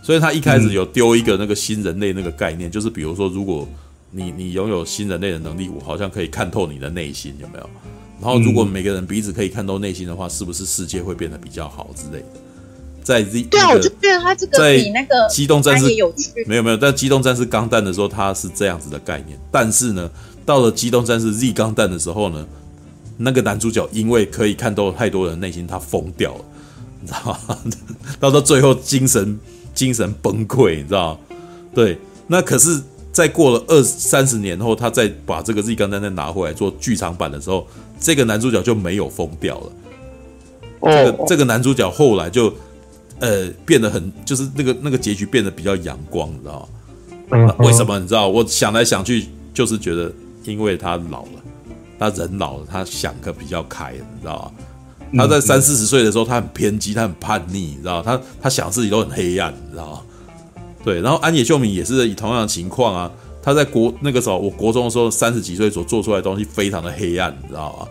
所以他一开始有丢一个那个新人类那个概念，就是比如说，如果你你拥有新人类的能力，我好像可以看透你的内心，有没有？然后如果每个人彼此可以看透内心的话，是不是世界会变得比较好之类的？在 Z 对啊，我就觉得他这个在比那个机动战士有趣。没有没有，但机动战士钢弹的时候，它是这样子的概念。但是呢，到了机动战士 Z 钢弹的时候呢，那个男主角因为可以看透太多人内心，他疯掉了，你知道吗？到到最后精神精神崩溃，你知道吗？对，那可是，在过了二三十年后，他再把这个 Z 钢弹再拿回来做剧场版的时候，这个男主角就没有疯掉了。这哦个，这个男主角后来就呃变得很，就是那个那个结局变得比较阳光，你知道吗？嗯为什么？你知道？我想来想去，就是觉得，因为他老了，他人老了，他想的比较开，你知道吗？他在三四十岁的时候，他很偏激，他很叛逆，你知道？他他想自己都很黑暗，你知道吗？对。然后安野秀明也是以同样的情况啊，他在国那个时候，我国中的时候，三十几岁所做出来的东西非常的黑暗，你知道吗？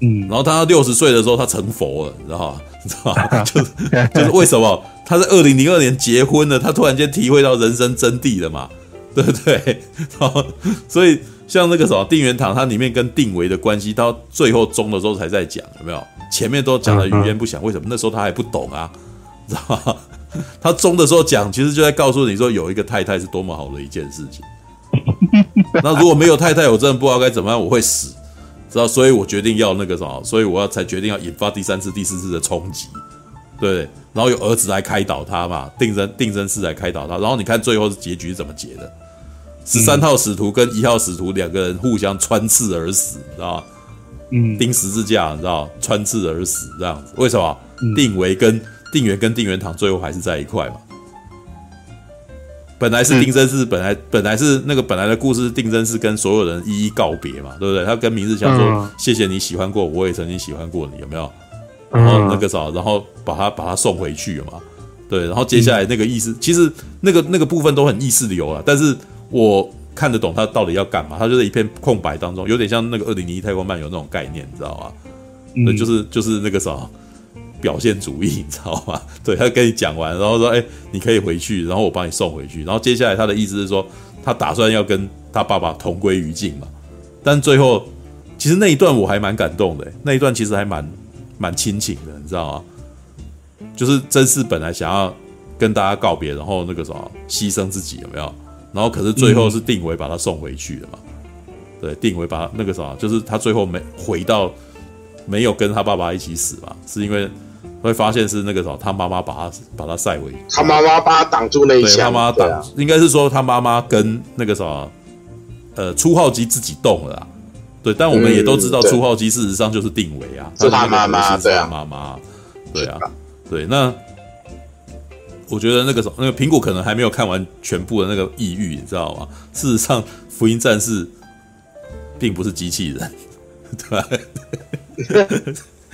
嗯然后他到六十岁的时候，他成佛了，你知道吗？你知道吗？就是就是为什么他在二零零二年结婚了，他突然间体会到人生真谛了嘛，对不对？然后所以像那个什么定元堂，它里面跟定维的关系，到最后中的时候才在讲，有没有？前面都讲的语焉不详，为什么？那时候他还不懂啊，知道吗？他中的时候讲，其实就在告诉你说，有一个太太是多么好的一件事情。那如果没有太太，我真的不知道该怎么样，我会死，知道？所以我决定要那个什么，所以我要才决定要引发第三次、第四次的冲击，对。然后有儿子来开导他嘛，定真定真寺来开导他。然后你看最后结局是怎么结的？十三号使徒跟一号使徒两个人互相穿刺而死，你知道吗？嗯，钉十字架，你知道，穿刺而死这样子。为什么？嗯、定为跟定元跟定元堂最后还是在一块嘛？本来是定真寺，本来本来是那个本来的故事，定真寺跟所有人一一告别嘛，对不对？他跟明日香说：“嗯、谢谢你喜欢过我，我也曾经喜欢过你，有没有？”然后那个啥，然后把他把他送回去嘛。对，然后接下来那个意思，嗯、其实那个那个部分都很意识流了，但是我看得懂他到底要干嘛。他就在一片空白当中，有点像那个二零零一太空漫游那种概念，你知道吗？嗯，就是就是那个啥。表现主义，你知道吗？对，他跟你讲完，然后说：“哎、欸，你可以回去，然后我把你送回去。”然后接下来他的意思是说，他打算要跟他爸爸同归于尽嘛。但最后，其实那一段我还蛮感动的，那一段其实还蛮蛮亲情的，你知道吗？就是真是本来想要跟大家告别，然后那个什么牺牲自己有没有？然后可是最后是定为把他送回去的嘛？对，定为把他那个什么，就是他最后没回到，没有跟他爸爸一起死嘛？是因为。会发现是那个什么，他妈妈把他把他塞回去，他妈妈把他挡住那一枪，他妈妈挡，啊、应该是说他妈妈跟那个什么，呃，初号机自己动了，对，但我们也都知道，初号机事实上就是定为啊，是他妈妈，是他妈妈，对啊，对，那我觉得那个什么，那个苹果可能还没有看完全部的那个异域，你知道吗？事实上，福音战士并不是机器人，对吧？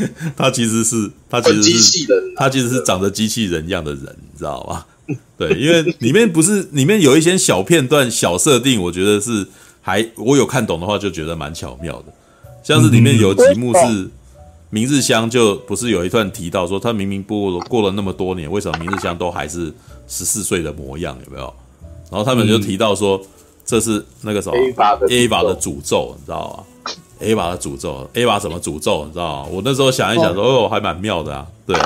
他其实是，他其实是机器人，他其实是长得机器人一样的人，你知道吗？对，因为里面不是里面有一些小片段、小设定，我觉得是还我有看懂的话，就觉得蛮巧妙的。像是里面有几幕是明日香，就不是有一段提到说，他明明过过了那么多年，为什么明日香都还是十四岁的模样？有没有？然后他们就提到说，这是那个什么 Ava 的诅咒，你知道吗？A 把的诅咒，A 把怎么诅咒？你知道吗？我那时候想一想说，哦，还蛮妙的啊。对，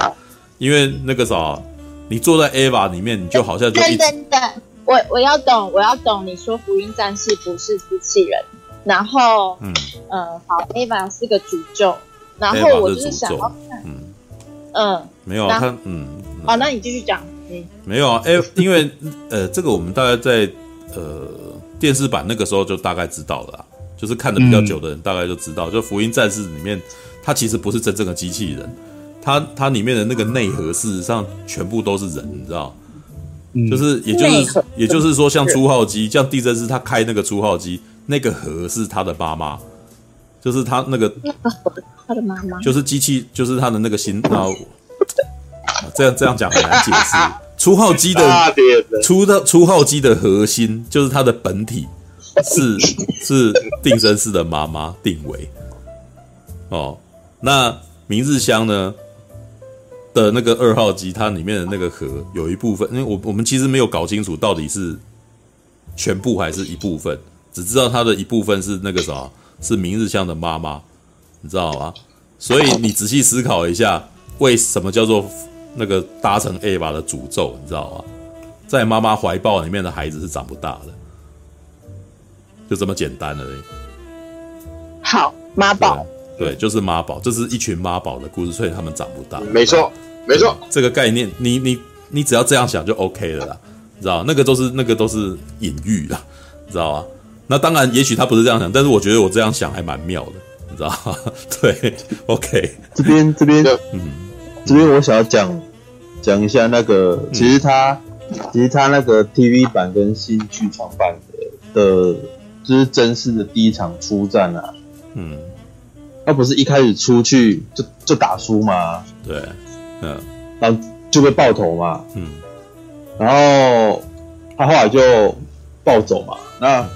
因为那个啥，你坐在 A 把里面，你就好像就一直等等，我我要懂，我要懂。你说福音战士不是机器人，然后嗯呃，好，A 把是个诅咒，然后我就是想要看，嗯嗯，没有啊，他嗯，好，那你继续讲，嗯，没有啊，A 因为呃，这个我们大概在呃电视版那个时候就大概知道了。就是看的比较久的人，大概就知道，嗯、就《福音战士》里面，它其实不是真正的机器人，它它里面的那个内核，事实上全部都是人，你知道？嗯、就是也就是也就是说，像初号机，像地震师他开那个初号机，那个核是他的妈妈，就是他那个他的妈妈，就是机器，就是他的那个心，然后 这样这样讲很难解释。初号机的初的初号机的核心就是它的本体。是是定身式的妈妈定为哦，那明日香呢的那个二号机，它里面的那个核有一部分，因为我我们其实没有搞清楚到底是全部还是一部分，只知道它的一部分是那个啥，是明日香的妈妈，你知道吗？所以你仔细思考一下，为什么叫做那个搭乘 Ava 的诅咒，你知道吗？在妈妈怀抱里面的孩子是长不大的。就这么简单而已。好，妈宝。对，就是妈宝，这是一群妈宝的故事，所以他们长不大。没错，没错。这个概念，你你你只要这样想就 OK 了啦，你知道那个都是那个都是隐喻啦，你知道吗？那当然，也许他不是这样想，但是我觉得我这样想还蛮妙的，你知道吗？对，OK 这。边这边，嗯，这边我想要讲讲一下那个，其实他、嗯、其实他那个 TV 版跟新剧场版的的。就是真实的第一场出战啊，嗯，他不是一开始出去就就打输吗？对，嗯，然后就被爆头嘛，嗯，然后他后来就暴走嘛，那，嗯，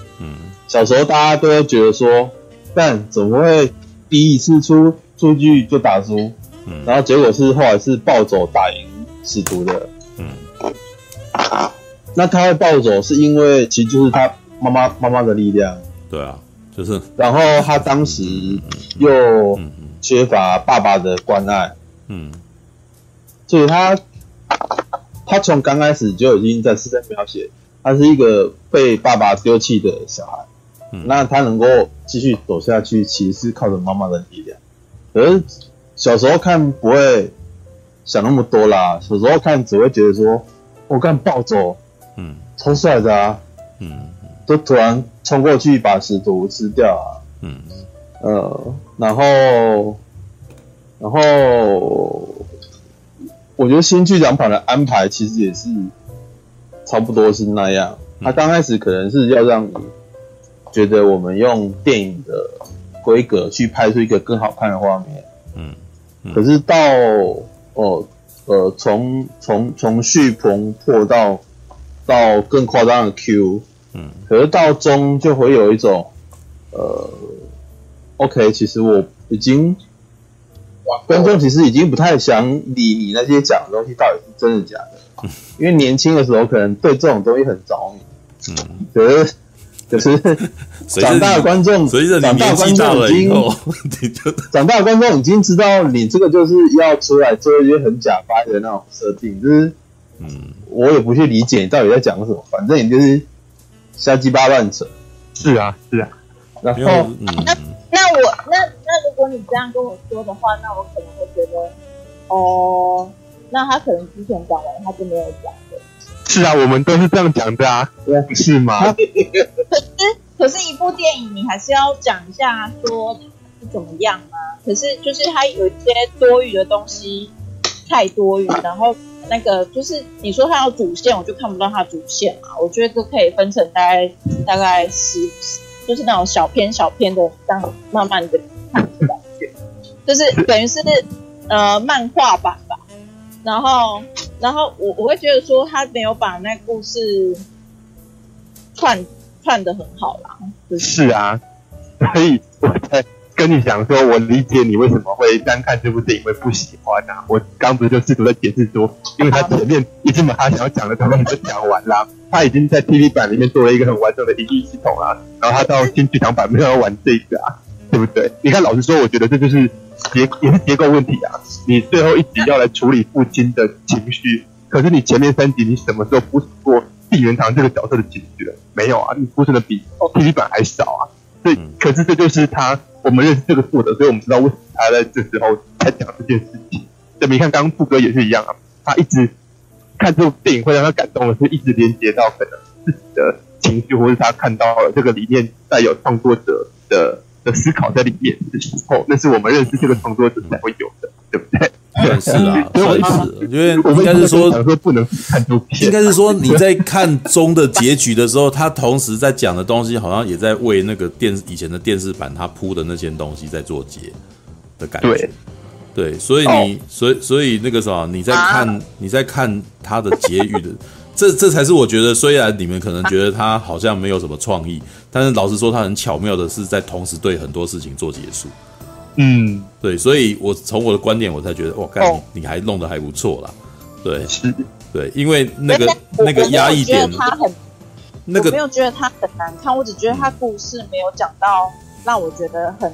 小时候大家都会觉得说，但怎么会第一次出出去就打输？嗯，然后结果是后来是暴走打赢使徒的，嗯，那他会暴走是因为其实就是他。妈妈妈妈的力量，对啊，就是。然后他当时又缺乏爸爸的关爱，嗯，所以他他从刚开始就已经在是在描写他是一个被爸爸丢弃的小孩，嗯、那他能够继续走下去，其实是靠着妈妈的力量。可是小时候看不会想那么多啦，小时候看只会觉得说，我看暴走，嗯，超帅的啊，嗯，都突然冲过去把使徒吃掉啊，嗯，呃，然后，然后。我觉得新剧场版的安排其实也是差不多是那样。他刚开始可能是要让你觉得我们用电影的规格去拍出一个更好看的画面，嗯，可是到哦呃从从从续棚破到到更夸张的 Q，嗯，可是到中就会有一种呃，OK，其实我已经。观众其实已经不太想理你那些讲的东西到底是真的假的，因为年轻的时候可能对这种东西很着迷，嗯，可是可是长大的观众，随着你年纪大了以后，长大的观众已经知道你这个就是要出来做一些很假掰的那种设定，就是，嗯，我也不去理解你到底在讲什么，反正你就是瞎鸡巴乱扯，是啊是啊，然后嗯。那我那那如果你这样跟我说的话，那我可能会觉得，哦，那他可能之前讲完他就没有讲的。是啊，我们都是这样讲的啊，不是吗？可是可是一部电影你还是要讲一下说是怎么样啊？可是就是它有一些多余的东西太多余，然后那个就是你说它有主线，我就看不到它主线嘛。我觉得这可以分成大概大概十。就是那种小篇小篇的，这样慢慢的看的感觉，就是等于是呃漫画版吧。然后，然后我我会觉得说他没有把那故事串串得很好啦。就是，啊，所以我才跟你讲说，我理解你为什么会单看这部电影会不喜欢啊。我刚不是就试图在解释说，因为他前面已经把他想要讲的东西都讲完了。他已经在 TV 版里面做了一个很完整的音乐系统了，然后他到新剧场版没有要玩这个啊，对不对？你看，老实说，我觉得这就是结也是结构问题啊。你最后一集要来处理父亲的情绪，可是你前面三集你什么时候铺陈过碧圆堂这个角色的情绪了？没有啊，你铺陈的比 TV 版还少啊。所以，可是这就是他，我们认识这个作者，所以我们知道为什么他在这时候才讲这件事情。对，你看刚刚副歌也是一样啊，他一直。看这部电影会让他感动的是，一直连接到可能自己的情绪，或是他看到了这个里面带有创作者的的思考在里面的时候，那是我们认识这个创作者才会有的，对不对？对，是啊，所以是，因为应该是说，说不能看应该是说你在看中的结局的时候，他同时在讲的东西，好像也在为那个电以前的电视版他铺的那些东西在做结的感觉。对。对，所以你，哦、所以，所以那个什么，你在看，啊、你在看他的结语的，这，这才是我觉得，虽然你们可能觉得他好像没有什么创意，但是老实说，他很巧妙的是在同时对很多事情做结束。嗯，对，所以我从我的观点，我才觉得，哇，干，你还弄得还不错啦。对，是，对，因为那个那个压抑点，他很，那个没有觉得他很难看，我只觉得他故事没有讲到让我觉得很。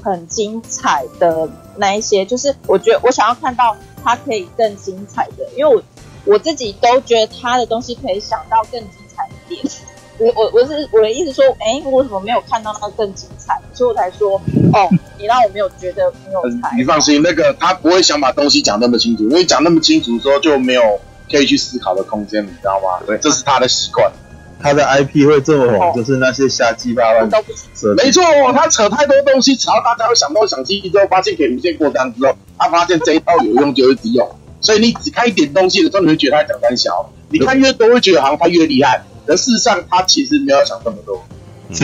很精彩的那一些，就是我觉得我想要看到他可以更精彩的，因为我我自己都觉得他的东西可以想到更精彩一点。我我我是我的意思说，哎，我怎么没有看到那更精彩？所以我才说，哦，你让我没有觉得没有才。你放心，那个他不会想把东西讲那么清楚，因为讲那么清楚之后就没有可以去思考的空间，你知道吗？对，这是他的习惯。他的 IP 会这么红，就是那些瞎鸡巴乱扯。没错，他扯太多东西，扯到大家会想东想西，之后发现可以无限扩张之后，他发现这一套有用就一直用。所以你只看一点东西的时候，你会觉得他讲单小；你看越多，会觉得好像他越厉害。而事实上，他其实没有想这么多。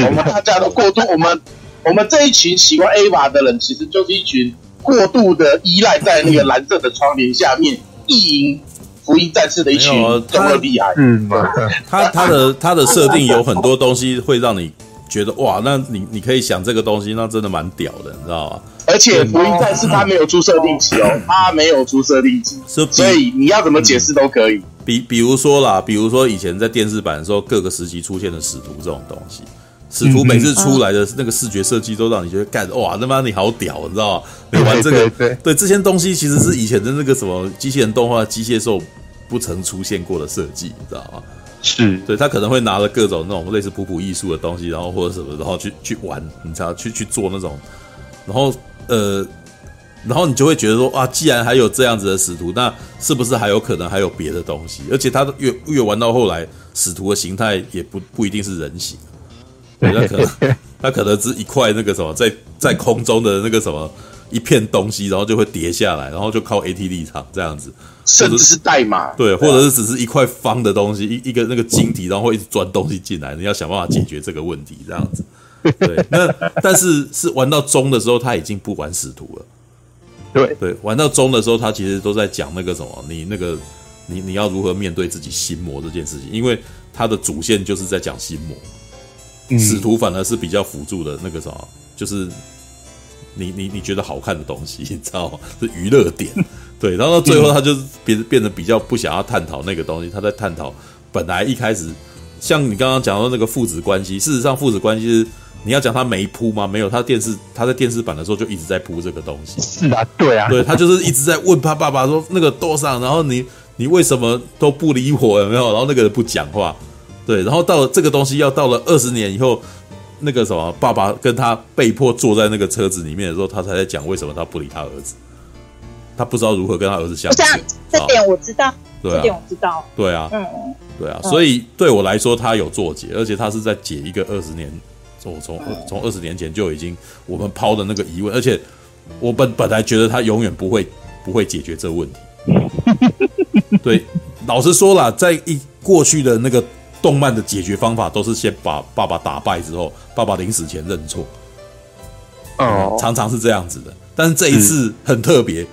我们大家都过度，我们我们这一群喜欢 AVA 的人，其实就是一群过度的依赖在那个蓝色的窗帘下面意淫。福音战士的一群这么厉害，嗯，他他的他的设定有很多东西会让你觉得哇，那你你可以想这个东西，那真的蛮屌的，你知道吗？而且福音战士他没有出设定集哦，他没有出设定集，所以你要怎么解释都可以。比比如说啦，比如说以前在电视版的时候，各个时期出现的使徒这种东西。使徒每次出来的那个视觉设计都让你觉得干哇，他妈你好屌，你知道吗？你玩这个 对，对，对，对这些东西其实是以前的那个什么机器人动画机械兽不曾出现过的设计，你知道吗？是对他可能会拿了各种那种类似普普艺术的东西，然后或者什么，然后去去玩，你知道，去去做那种，然后呃，然后你就会觉得说啊，既然还有这样子的使徒，那是不是还有可能还有别的东西？而且他越越玩到后来，使徒的形态也不不一定是人形，对，他可能他 可能是一块那个什么，在在空中的那个什么。一片东西，然后就会跌下来，然后就靠 AT 立场这样子，甚至是代码，对，或者是只是一块方的东西，一一个那个晶体，然后会一直钻东西进来，你要想办法解决这个问题，这样子。对，那但是是玩到中的时候，他已经不玩使徒了。对对，玩到中的时候，他其实都在讲那个什么，你那个你你要如何面对自己心魔这件事情，因为他的主线就是在讲心魔，嗯、使徒反而是比较辅助的那个什么，就是。你你你觉得好看的东西，你知道吗？是娱乐点，对。然后到最后，他就是变变得比较不想要探讨那个东西，他在探讨本来一开始，像你刚刚讲到那个父子关系，事实上父子关系是你要讲他没铺吗？没有，他电视他在电视版的时候就一直在铺这个东西。是啊，对啊，对他就是一直在问他爸爸说那个多少，然后你你为什么都不理我？有没有？然后那个人不讲话，对。然后到了这个东西要到了二十年以后。那个什么，爸爸跟他被迫坐在那个车子里面的时候，他才在讲为什么他不理他儿子，他不知道如何跟他儿子相处。这点我知道，对啊，这点我知道，对啊，嗯，对啊，所以对我来说，他有做解，而且他是在解一个二十年，从从从二十年前就已经我们抛的那个疑问，而且我本本来觉得他永远不会不会解决这个问题。对，老实说了，在一过去的那个。动漫的解决方法都是先把爸爸打败之后，爸爸临死前认错。哦，常常是这样子的。但是这一次很特别，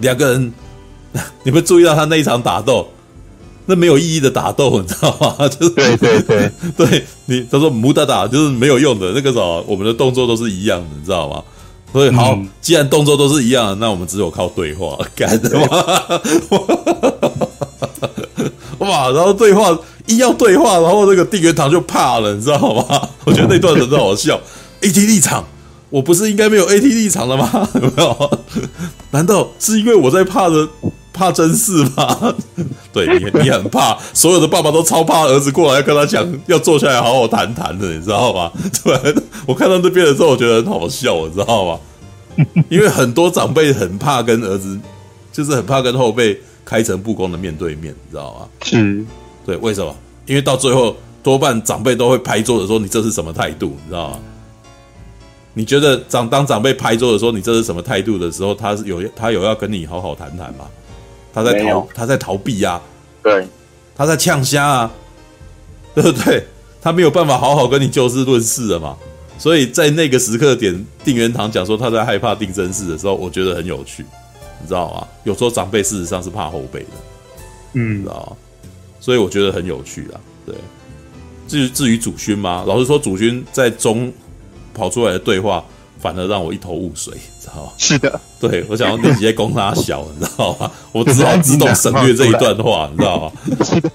两个人，你们注意到他那一场打斗，那没有意义的打斗，你知道吗？就是对对对，对 你他说无打打就是没有用的，那个时候我们的动作都是一样的，你知道吗？所以好，既然动作都是一样，那我们只有靠对话 干的吗？哇，然后对话。一要对话，然后那个定元堂就怕了，你知道吗？我觉得那段很好笑。AT 立场，我不是应该没有 AT 立场了吗？有没有？难道是因为我在怕的怕真事吗？对你，你很怕，所有的爸爸都超怕儿子过来要跟他讲，要坐下来好好谈谈的，你知道吗？对，我看到这边的时候，我觉得很好笑，你知道吗？因为很多长辈很怕跟儿子，就是很怕跟后辈开诚布公的面对面，你知道吗？是。对，为什么？因为到最后，多半长辈都会拍桌子说：“你这是什么态度？”你知道吗？你觉得长当长辈拍桌子说：“你这是什么态度？”的时候，他是有他有要跟你好好谈谈吗？他在逃，他在逃避、啊。对，他在呛虾啊，对不对？他没有办法好好跟你就事论事了嘛。所以在那个时刻点，定元堂讲说他在害怕定真事的时候，我觉得很有趣，你知道吗？有时候长辈事实上是怕后辈的，嗯，知道吗？所以我觉得很有趣啊，对。至于至于祖勋吗？老实说，祖勋在中跑出来的对话，反而让我一头雾水，知道吗？是的，对，我想要那直接攻他小，你知道吗？我只好自动省略这一段话，你知道吗？是的。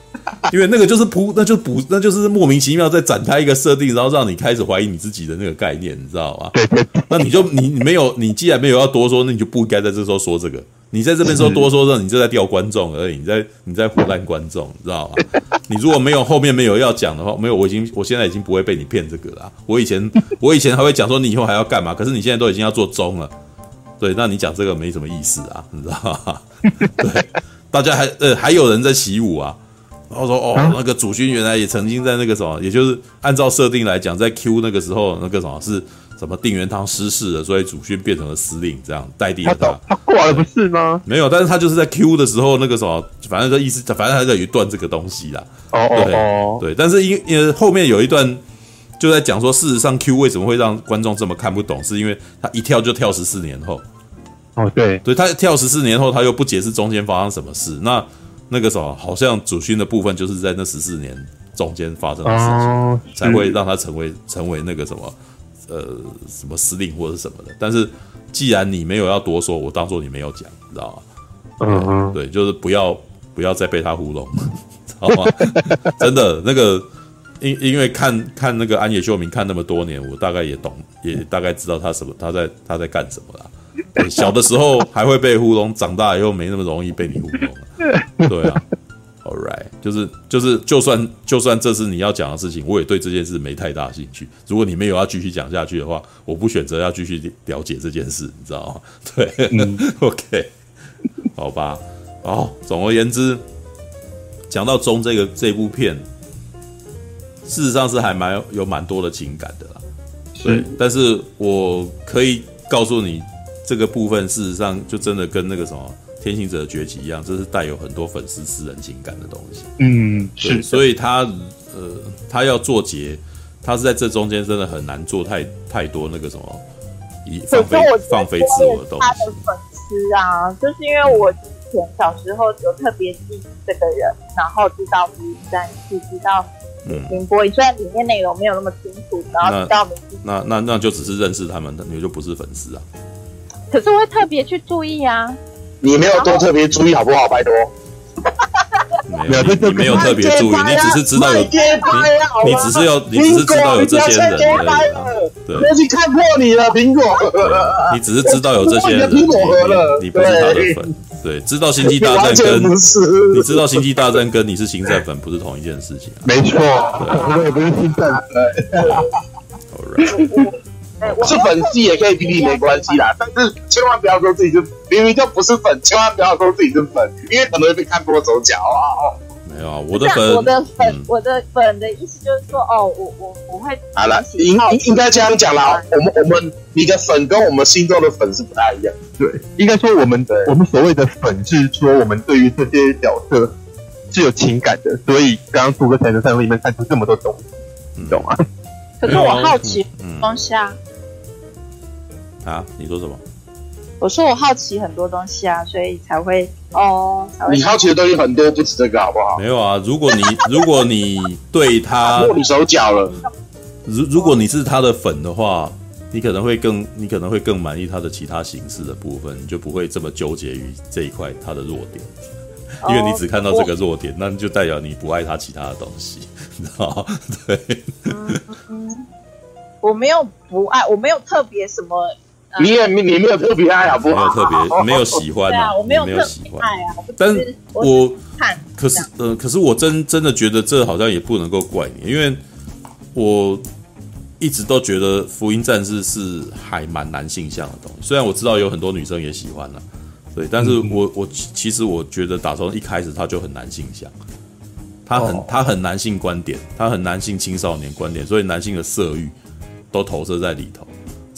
因为那个就是铺，那就补，那就是莫名其妙在展开一个设定，然后让你开始怀疑你自己的那个概念，你知道吗？对对。那你就你你没有，你既然没有要多说，那你就不应该在这时候说这个。你在这边说多说这，你就在吊观众而已，你在你在唬烂观众，你知道吗？你如果没有后面没有要讲的话，没有，我已经我现在已经不会被你骗这个了。我以前我以前还会讲说你以后还要干嘛，可是你现在都已经要做中了，对，那你讲这个没什么意思啊，你知道吗？对，大家还呃还有人在起舞啊。然后说哦，那个主君原来也曾经在那个什么，也就是按照设定来讲，在 Q 那个时候，那个什么是什么定元汤失势了，所以主君变成了司令，这样代替了他。他挂了不是吗？没有，但是他就是在 Q 的时候，那个什么，反正这意思，反正他在有一段这个东西啦。哦哦哦，对，但是因因为后面有一段就在讲说，事实上 Q 为什么会让观众这么看不懂，是因为他一跳就跳十四年后。哦，对，对他跳十四年后，他又不解释中间发生什么事，那。那个什么，好像主勋的部分就是在那十四年中间发生的事情，哦、才会让他成为成为那个什么，呃，什么司令或者什么的。但是既然你没有要多说，我当做你没有讲，你知道吗？嗯哼，对，就是不要不要再被他糊弄，知道吗？真的，那个因因为看看那个安野秀明看那么多年，我大概也懂，也大概知道他什么，他在他在干什么啦。小的时候还会被糊弄，长大以后没那么容易被你糊弄了。对啊，All right，就是就是，就算就算这是你要讲的事情，我也对这件事没太大兴趣。如果你没有要继续讲下去的话，我不选择要继续了解这件事，你知道吗？对、嗯、，OK，好吧。哦，总而言之，讲到钟这个这部片，事实上是还蛮有蛮多的情感的啦。对，但是我可以告诉你，这个部分事实上就真的跟那个什么。天行者的崛起一样，这是带有很多粉丝私人情感的东西。嗯，对是，所以他呃，他要做结，他是在这中间真的很难做太太多那个什么，以放飞放飞自我的东西。他的粉丝啊，就是因为我之前小时候就特别记这个人，然后知道福音战士，知道凌波丽，虽然里面内容没有那么清楚，然后知道那那那就只是认识他们的，你就不是粉丝啊。可是我会特别去注意啊。你没有多特别注意好不好？拜托，没有，你没有特别注意，你只是知道有，你只是要，你只是知道有这些人而已。对，我已经看破你了，苹果。你只是知道有这些人，你不是他的粉。对，知道星际大战 跟你知道星际大战跟你是星战粉不是同一件事情。没错，我也不是星战粉。是粉丝也可以比你没关系啦，但是千万不要说自己是明明就不是粉，千万不要说自己是粉，因为可能会被看破手脚啊。没有啊，我的粉，我的粉，嗯、我的粉的意思就是说，哦，我我我会好了，应应该这样讲啦。我们我们你的粉跟我们心中的粉是不大一样。对，应该说我们的我们所谓的粉是说我们对于这些角色是有情感的，所以刚刚杜哥才能在里面看出这么多东西，你懂吗？可是我好奇东西啊。啊！你说什么？我说我好奇很多东西啊，所以才会哦。才会你好奇的东西很多，不止这个，好不好？没有啊。如果你 如果你对他握你手脚了，如如果你是他的粉的话，你可能会更你可能会更满意他的其他形式的部分，你就不会这么纠结于这一块他的弱点，因为你只看到这个弱点，那就代表你不爱他其他的东西，你知道吗？对。嗯，我没有不爱，我没有特别什么。你也你没有特别爱好不好？没有特别，没有喜欢啊，我没有特别爱啊。但是我看，可是呃，可是我真真的觉得这好像也不能够怪你，因为我一直都觉得《福音战士》是还蛮男性向的东西。虽然我知道有很多女生也喜欢了，对，但是我我其实我觉得打从一开始他就很男性向，他很他很男性观点，他很男性青少年观点，所以男性的色欲都投射在里头。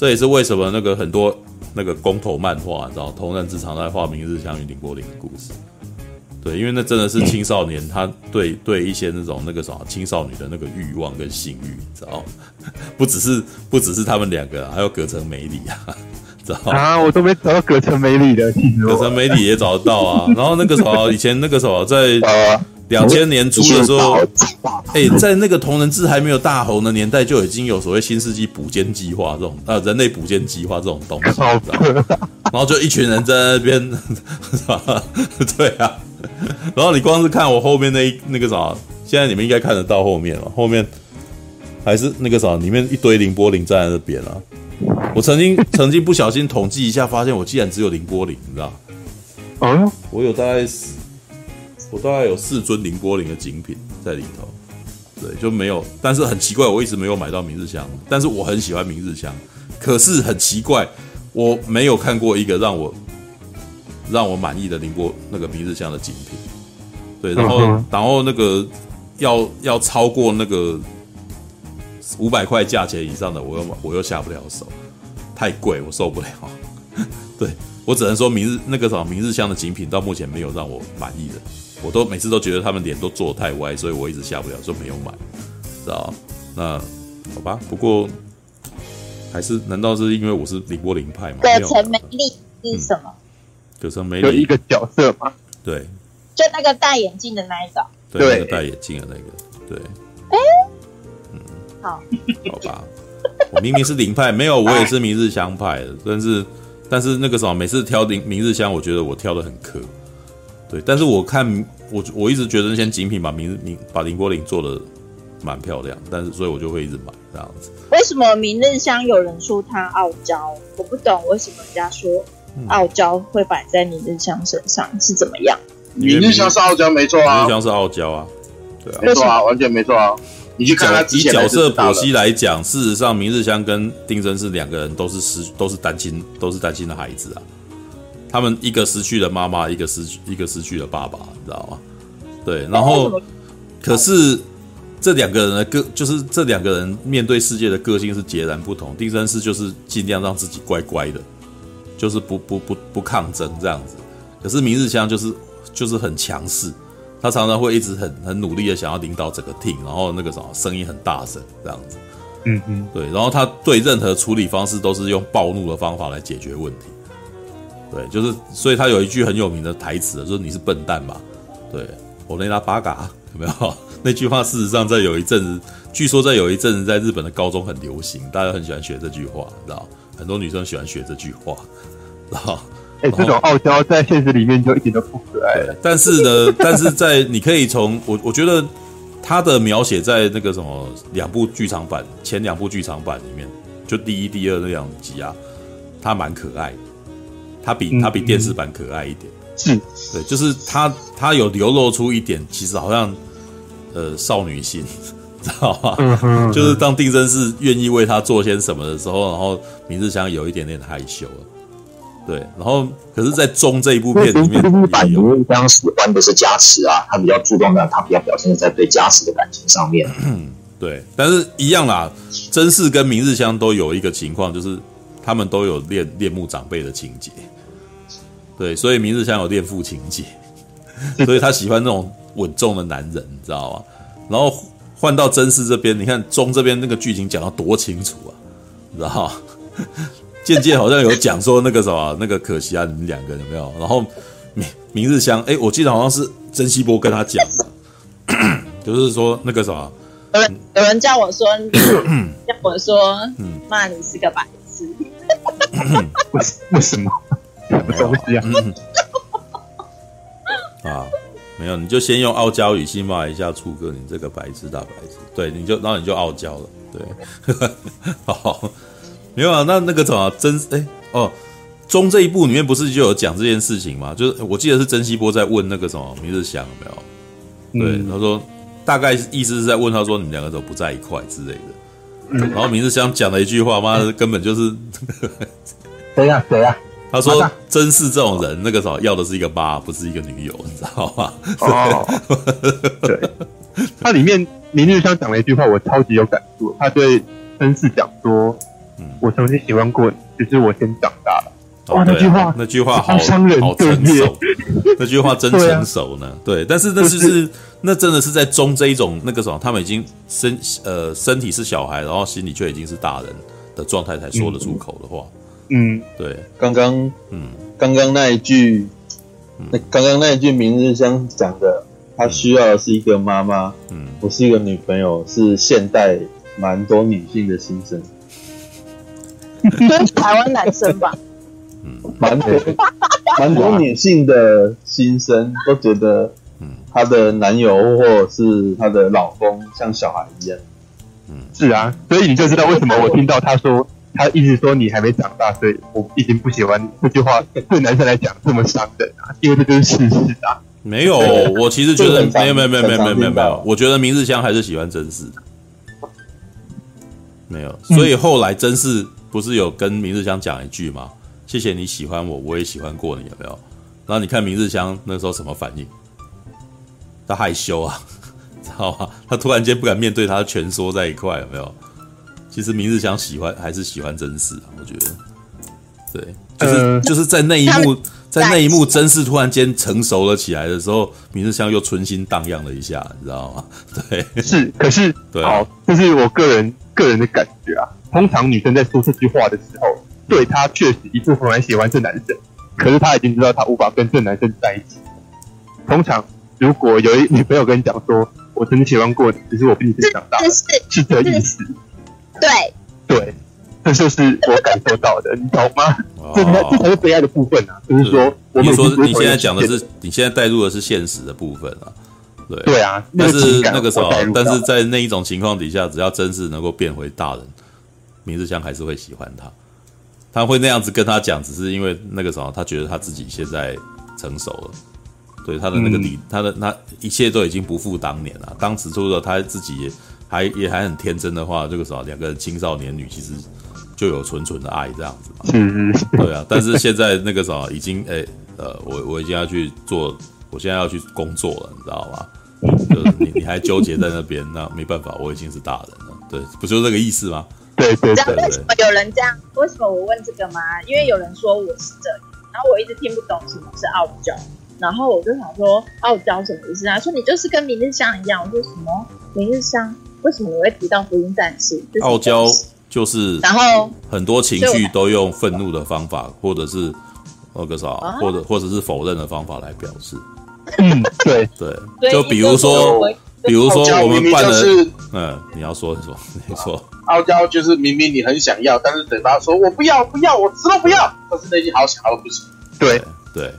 这也是为什么那个很多那个公投漫画，你知道，同人之常在画明日香与綾波林的故事。对，因为那真的是青少年，他对对一些那种那个什么青少女的那个欲望跟性欲，你知道，不只是不只是他们两个，还有葛城美里啊，知道啊，我都没找到葛城美里的，葛城美里也找得到啊。然后那个时候以前那个时候在。两千年初的时候，哎、欸，在那个同人志还没有大红的年代，就已经有所谓新世纪补间计划这种啊，人类补间计划这种东西，然后就一群人在那边？对啊，然后你光是看我后面那一那个啥，现在你们应该看得到后面了，后面还是那个啥，里面一堆凌波林站在那边啊。我曾经 曾经不小心统计一下，发现我竟然只有凌波林，你知道？嗯，我有大概。我大概有四尊凌波丽的精品在里头，对，就没有。但是很奇怪，我一直没有买到明日香。但是我很喜欢明日香，可是很奇怪，我没有看过一个让我让我满意的凌波那个明日香的精品。对，然后、uh. 然后那个要要超过那个五百块价钱以上的，我又我又下不了手，太贵，我受不了。对，我只能说明日那个什么明日香的精品到目前没有让我满意的。我都每次都觉得他们脸都做得太歪，所以我一直下不了，就没有买，知道？那好吧，不过还是，难道是因为我是凌波林派吗？葛城美丽是什么？葛城美丽有一个角色吗？对，就那个戴眼镜的那一个，对，那个戴眼镜的那个，对。哎，嗯，好，好吧，我明明是零派，没有，我也是明日香派的，但是但是那个什么，每次挑明明日香，我觉得我挑的很磕。对，但是我看我我一直觉得那些精品把明日明把凌波林做的蛮漂亮，但是所以我就会一直买这样子。为什么明日香有人说它傲娇？我不懂为什么人家说傲娇会摆在明日香身上是怎么样？明日香是傲娇没错啊，明日香是傲娇啊，对啊，没错啊，完全没错啊。你去看他以角色剖析来讲，事实上明日香跟丁真是两个人都是失都是单亲都是单亲的孩子啊。他们一个失去了妈妈，一个失一个失去了爸爸，你知道吗？对，然后可是这两个人的个就是这两个人面对世界的个性是截然不同。丁真是就是尽量让自己乖乖的，就是不不不不抗争这样子。可是明日香就是就是很强势。他常常会一直很很努力的想要领导整个 team，然后那个什么声音很大声这样子，嗯嗯，对，然后他对任何处理方式都是用暴怒的方法来解决问题，对，就是所以他有一句很有名的台词，就是你是笨蛋嘛？对，我雷拉巴嘎有没有？那句话事实上在有一阵子，据说在有一阵子在日本的高中很流行，大家很喜欢学这句话，知道？很多女生喜欢学这句话，然后。哎、欸，这种傲娇在现实里面就一点都不可爱。对，但是呢，但是在你可以从我我觉得他的描写在那个什么两部剧场版前两部剧场版里面，就第一、第二那两集啊，他蛮可爱，他比他比电视版可爱一点。是、嗯，对，就是他他有流露出一点，其实好像呃少女心，知道吗？嗯哼，就是当定真是愿意为他做些什么的时候，然后明日香有一点点害羞了。对，然后可是，在中这一部片里面，版明日香喜欢的是加持啊，他比较注重的，他比较表现在对加持的感情上面。嗯，对，但是一样啦，真嗣跟明日香都有一个情况，就是他们都有恋恋慕长辈的情节。对，所以明日香有恋父情节，所以他喜欢那种稳重的男人，你知道吗？然后换到真嗣这边，你看中这边那个剧情讲到多清楚啊，你知道吗？渐渐好像有讲说那个什么，那个可惜啊，你们两个有没有？然后明明日香，哎，我记得好像是曾希波跟他讲的，就是说那个什么，有人有人叫我说，叫我说，骂你是个白痴，为 为什么？什么东西啊？啊，没有，你就先用傲娇语气骂一下初哥，你这个白痴大白痴，对，你就然后你就傲娇了，对，好。没有啊，那那个什么真哎哦，中这一部里面不是就有讲这件事情吗？就是我记得是曾希波在问那个什么明日香有没有？对，嗯、他说大概意思是在问他说你们两个都不在一块之类的。嗯、然后明日香讲了一句话，妈的根本就是 谁呀谁呀？他说真是这种人，那个什么要的是一个妈，不是一个女友，你知道吗？哦，对，他里面明日香讲了一句话，我超级有感触。他对真嗣讲说。嗯我曾经喜欢过你，只是我先长大了。哇，那句话，那句话好伤人，好成熟。那句话真成熟呢。对，但是那是那真的是在中这一种那个什么，他们已经身呃身体是小孩，然后心里却已经是大人的状态才说得出口的话。嗯，对。刚刚，嗯，刚刚那一句，那刚刚那一句明日香讲的，他需要的是一个妈妈，嗯，不是一个女朋友，是现代蛮多女性的心声。跟台湾男生吧，嗯，蛮多蛮多女性的心声都觉得，嗯，她的男友或者是她的老公像小孩一样，嗯，是啊，所以你就知道为什么我听到她说，她一直说你还没长大，所以我已经不喜欢你这句话，对男生来讲这么伤人啊，因为这就是事实啊。没有，我其实觉得没有没有没有没有没有没有没有，我觉得明日香还是喜欢真嗣，没有，所以后来真嗣。不是有跟明日香讲一句吗？谢谢你喜欢我，我也喜欢过你，有没有？然后你看明日香那时候什么反应？他害羞啊，知道吗？他突然间不敢面对他，蜷缩在一块，有没有？其实明日香喜欢还是喜欢真嗣啊，我觉得。对，就是、呃、就是在那一幕，在那一幕真嗣突然间成熟了起来的时候，明日香又春心荡漾了一下，你知道吗？对，是，可是，对，好，这是我个人个人的感觉啊。通常女生在说这句话的时候，对她确实一部分很喜欢这男生，可是她已经知道她无法跟这男生在一起。通常如果有一女朋友跟你讲说：“我曾经喜欢过你，只是我比你先长大。”是这意思。对对，这就是我感受到的，你懂吗？这才这才是悲哀的部分啊！就是说，我们说你现在讲的是你现在带入的是现实的部分啊。对对啊，但是那个时候，但是在那一种情况底下，只要真是能够变回大人。明日香还是会喜欢他，他会那样子跟他讲，只是因为那个时候，他觉得他自己现在成熟了，对他的那个理，嗯、他的那一切都已经不复当年了。当时除了他自己也还也还很天真的话，这个时候两个青少年女其实就有纯纯的爱这样子嘛。嗯，对啊。但是现在那个时候已经哎呃，我我已经要去做，我现在要去工作了，你知道吗？就是你你还纠结在那边，那没办法，我已经是大人了。对，不就是这个意思吗？对对对。为什么有人这样？为什么我问这个吗？因为有人说我是这样。然后我一直听不懂什么是傲娇，然后我就想说傲娇什么意思？啊说你就是跟明日香一样。我说什么？明日香？为什么你会提到福音战士？傲娇就是，然后很多情绪都用愤怒的方法，或者是那个啥，或者或者是否认的方法来表示。嗯，对对，就比如说，比如说我们办的，嗯，你要说什么？你说。傲娇就是明明你很想要，但是嘴巴说我不要不要，我死都不要，但是内心好想要不行。对对，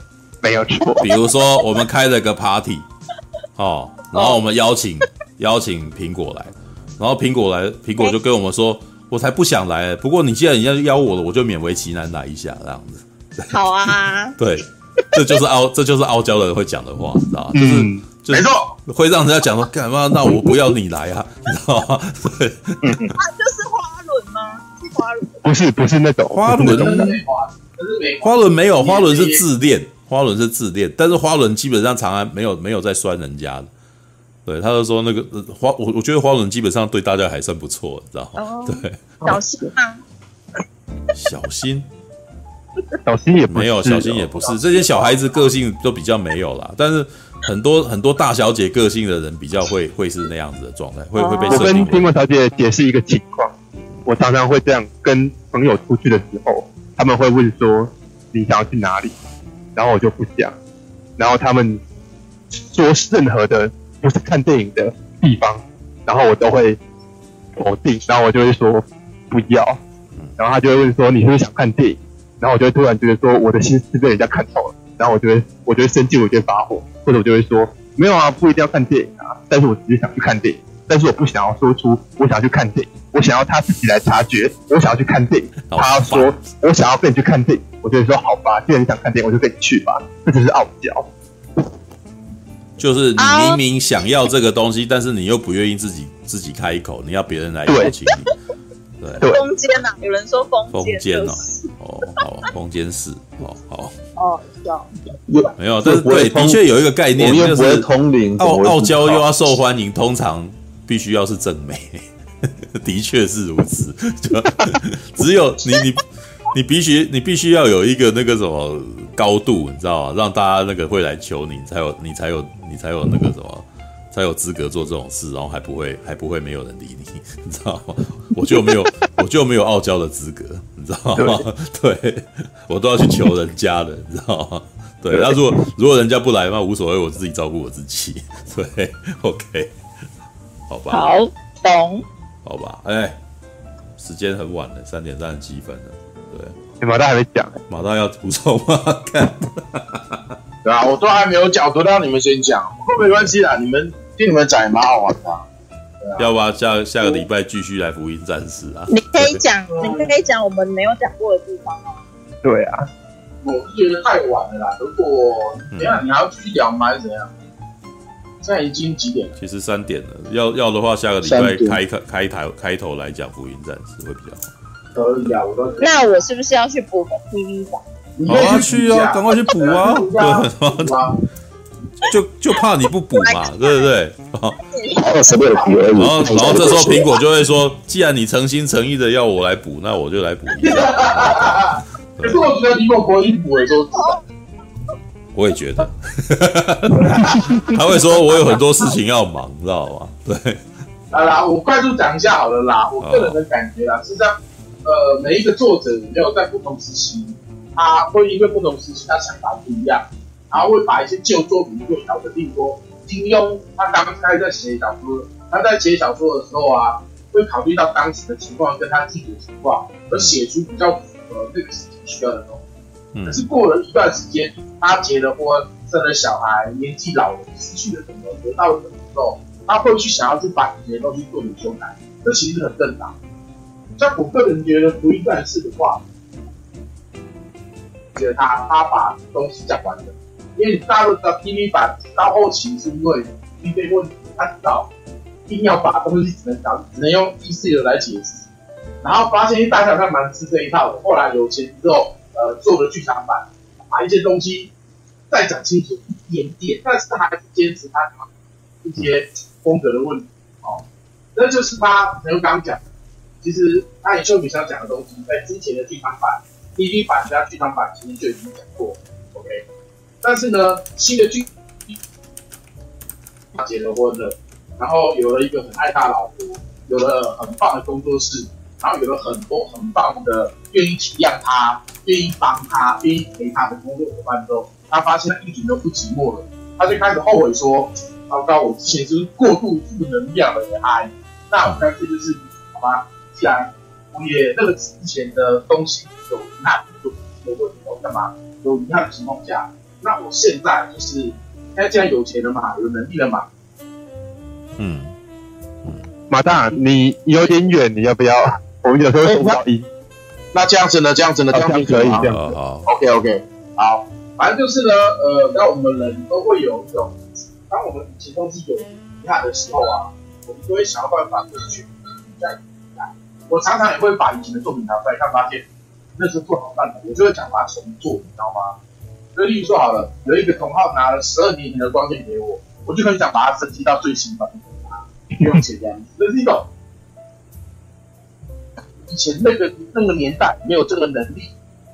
没有错。比如说我们开了个 party，哦，然后我们邀请邀请苹果来，然后苹果来，苹果就跟我们说，我才不想来。不过你既然你要邀我了，我就勉为其难来一下，这样子。好啊。对，这就是傲，这就是傲娇的人会讲的话，你知道吗？就是。嗯没错，会让人家讲说干嘛？那我不要你来啊，你知道吗？对，啊，就是花轮吗？是花轮？不是，不是那种花轮。花轮没有，花轮是自恋，花轮是自恋，但是花轮基本上长安没有没有在酸人家的。对，他就说那个花，我我觉得花轮基本上对大家还算不错，你知道吗？对，小心啊，小心，小心也没有，小心也不是，这些小孩子个性都比较没有啦，但是。很多很多大小姐个性的人比较会会是那样子的状态，会会被设定。我跟苹果小姐解释一个情况，我常常会这样跟朋友出去的时候，他们会问说你想要去哪里，然后我就不讲，然后他们说任何的不是看电影的地方，然后我都会否定，然后我就会说不要，然后他就会问说你是不是想看电影，然后我就会突然觉得说我的心思被人家看透了。然后我就会，我就会生气，我就会发火，或者我就会说，没有啊，不一定要看电影啊，但是我只是想去看电影，但是我不想要说出我想要去看电影，我想要他自己来察觉，我想要去看电影，他说我想要跟你去看电影，我就会说好吧，既然你想看电影，我就跟你去吧，这就是傲娇，就是你明明想要这个东西，但是你又不愿意自己自己开口，你要别人来邀请你。对，风间呐，有人说风间，风间哦，哦，好，风间是，哦，好，哦，有。没有？但是对，的确有一个概念，就是通灵傲傲娇又要受欢迎，通常必须要是正妹，的确是如此。就只有你，你，你必须，你必须要有一个那个什么高度，你知道吗？让大家那个会来求你，才有，你才有，你才有那个什么。才有资格做这种事，然后还不会还不会没有人理你，你知道吗？我就没有我就没有傲娇的资格，你知道吗？对，对我都要去求人家的，你知道吗？对，那如果如果人家不来嘛，无所谓，我自己照顾我自己。对，OK，好吧，好懂，好吧，哎、欸，时间很晚了，三点三十七分了，对，马大还没讲，马大要补充吗？看，对啊，我都还没有讲，都让你们先讲，不过没关系啦，你们。听你们讲也蛮好玩的，啊，要不要下下个礼拜继续来福音战士啊？你可以讲，你可以讲我们没有讲过的地方啊。对啊，我是觉得太晚了啦。如果怎样，你还要继续讲吗？还是怎样？现在已经几点了？其实三点了。要要的话，下个礼拜开开开台开头来讲福音战士会比较好。可以啊，我都。那我是不是要去补个 TV 版？好啊，去啊，赶快去补啊！对。就就怕你不补嘛，对不对？然后，然后，然后这时候苹果就会说：“既然你诚心诚意的要我来补，那我就来补一下。”可是我觉得苹果不会补的时候，我也觉得，他会说：“我有很多事情要忙，知道吗？”对。好啦，我快速讲一下好了啦。我个人的感觉啦，是这样。呃，每一个作者没有在不同时期，他会因为不同时期他想法不一样。然后会把一些旧作品做调整，例如说金庸，他刚开始在写小说，他在写小说的时候啊，会考虑到当时的情况跟他自己的情况，而写出比较符合这个时期需要的东西。嗯。可是过了一段时间，他结了婚，生了小孩，年纪老了，失去了什么，得到了什么之后，他会去想要去把以前的东西做点修改，这其实很正常。像我个人觉得《不一段事》的话，觉得他他把东西讲完了。因为大陆的 TV 版到后期是因为因为问题，他知道一定要把东西只能讲，只能用意识流来解释，然后发现大家好像蛮吃这一套的。后来有钱之后，呃，做的剧场版，把一些东西再讲清楚一点点，但是他还是坚持他一些风格的问题。哦，那就是他没有刚讲，其实他也就你想讲的东西，在之前的剧场版、TV 版加剧场版其实就已经讲过。OK，但是呢，新的剧。他结了婚了，然后有了一个很爱他老婆，有了很棒的工作室，然后有了很多很棒的愿意体谅他、愿意帮他、愿意陪他的工作伙伴之后，他发现他一点都不寂寞了，他就开始后悔说：“糟糕，我之前就是过度负能量了，哎，那我干脆就是好吧，既然我也那个之前的东西有遗憾，就没问题，我干嘛有遗憾的情况下，那我现在就是。”现在既然有钱了嘛，有能力了嘛。嗯嗯，马大，你有点远，你要不要？我们有时候收不到音。那这样子呢？这样子呢？这样子可以，这样子。，OK OK，好。反正就是呢，呃，那我们人都会有一种，当我们以前东西有遗憾的时候啊，我们都会想要办法去再来。我常常也会把以前的作品拿出来看，发现那是不好办的，我就会想把它重做，你知道吗？就例如说好了，有一个同号拿了十二年前的光剑给我，我就很想把它升级到最新版，不用钱这样子。这是一种以前那个那个年代没有这个能力，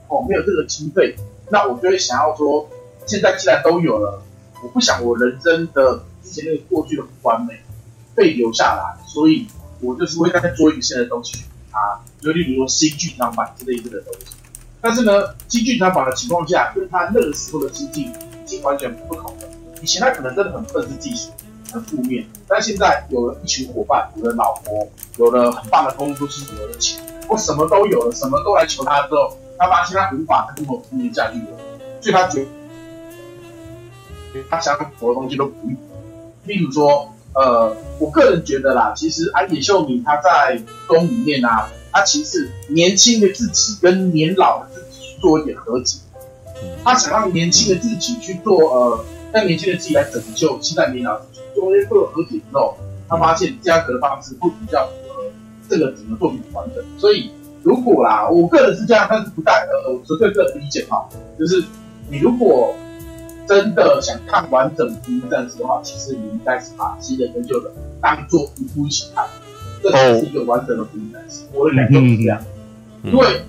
哦，没有这个经费，那我就会想要说，现在既然都有了，我不想我人生的之前那个过去的不完美被留下来，所以我就是会再做一个新的东西啊，就例如说新剧场版之类的东西。但是呢，新剧场版的情况下，跟他那个时候的心境已经完全不同了。以前他可能真的很愤世嫉俗，很负面，但现在有了一群伙伴，有了老婆，有了很棒的工作是，有了钱，我什么都有了，什么都来求他之后，他发现他无法跟我负面下去了，所以他觉得他想很多东西都不。例如说，呃，我个人觉得啦，其实安野秀明他在宫里面啊。他其实年轻的自己跟年老的自己去做一点和解，他想让年轻的自己去做呃，让年轻的自己来拯救现在年老的自己，做一些做和解之后，他发现价格的方式会比较符合这个整个作品的完整。所以如果啦，我个人是这样，但是不带呃，我纯粹个人理解哈，就是你如果真的想看完整《福音战士》的话，其实你应该是把新的跟旧的当做一部一起看。这才是一个完整的福音战士，我的感受是这样。因为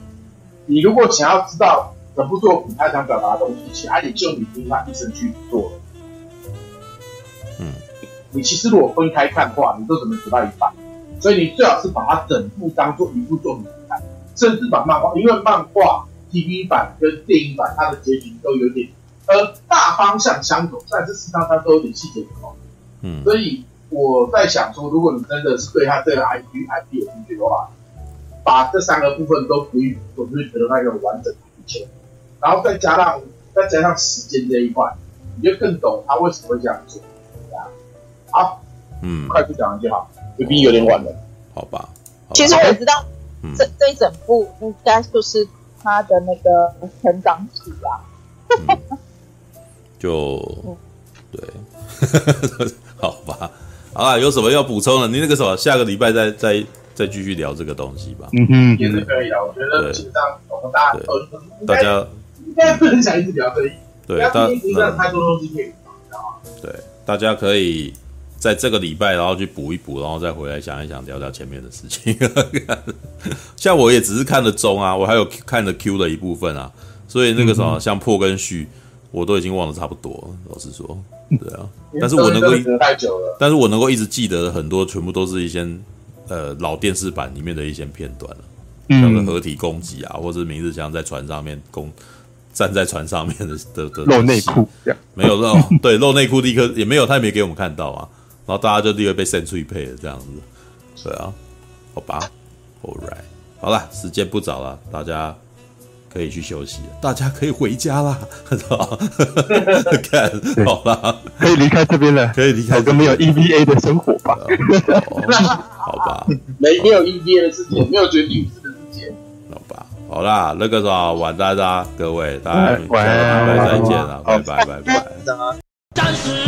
你如果想要知道整部作品他想表达的东西，其实也就你听他一生去做了。嗯，你其实如果分开看的话，你都只能读到一半。所以你最好是把它整部当做一部作品看，甚至把漫画，因为漫画 TV 版跟电影版它的结局都有点，呃，大方向相同，但是事实上它都有点细节不同。嗯，所以。我在想说，如果你真的是对他这个 IP IP 有兴趣的话，把这三个部分都补一补，我就会得到一个完整的一切。然后再加上再加上时间这一块，你就更懂他为什么会这样做。好，嗯，快速讲完就好，毕竟有点晚了。好吧。好吧，其实我知道，嗯、这这一整部应该就是他的那个成长史啊。嗯、就对，好吧。好啊，有什么要补充的？你那个什么，下个礼拜再再再继续聊这个东西吧。嗯嗯，也是可以的。我觉得基本上我们大家大家应该不能想一直聊这一，对，大家太多东西可以对，大家可以在这个礼拜然后去补一补，然后再回来想一想，聊聊前面的事情。像我也只是看了中啊，我还有看了 Q 的一部分啊，所以那个什么，像破跟续，我都已经忘得差不多了。老实说。对啊，但是我能够，但是我能够一直记得很多，全部都是一些呃老电视版里面的一些片段了，像是合体攻击啊，或者是明日香在船上面攻，站在船上面的的的露内裤，没有露，对，露内裤立刻也没有，他也没给我们看到啊，然后大家就立刻被扇脆配了这样子，对啊，好吧，All right，好了，时间不早了，大家。可以去休息了，大家可以回家啦，看好了，可以离开这边了，可以离开，有个没有 EVA 的生活吧，好吧，没没有 EVA 的世界，没有绝地武士的世界，好吧。好啦，那个啥，晚安啦，各位，大家晚安下个礼拜再见了，好拜拜拜拜。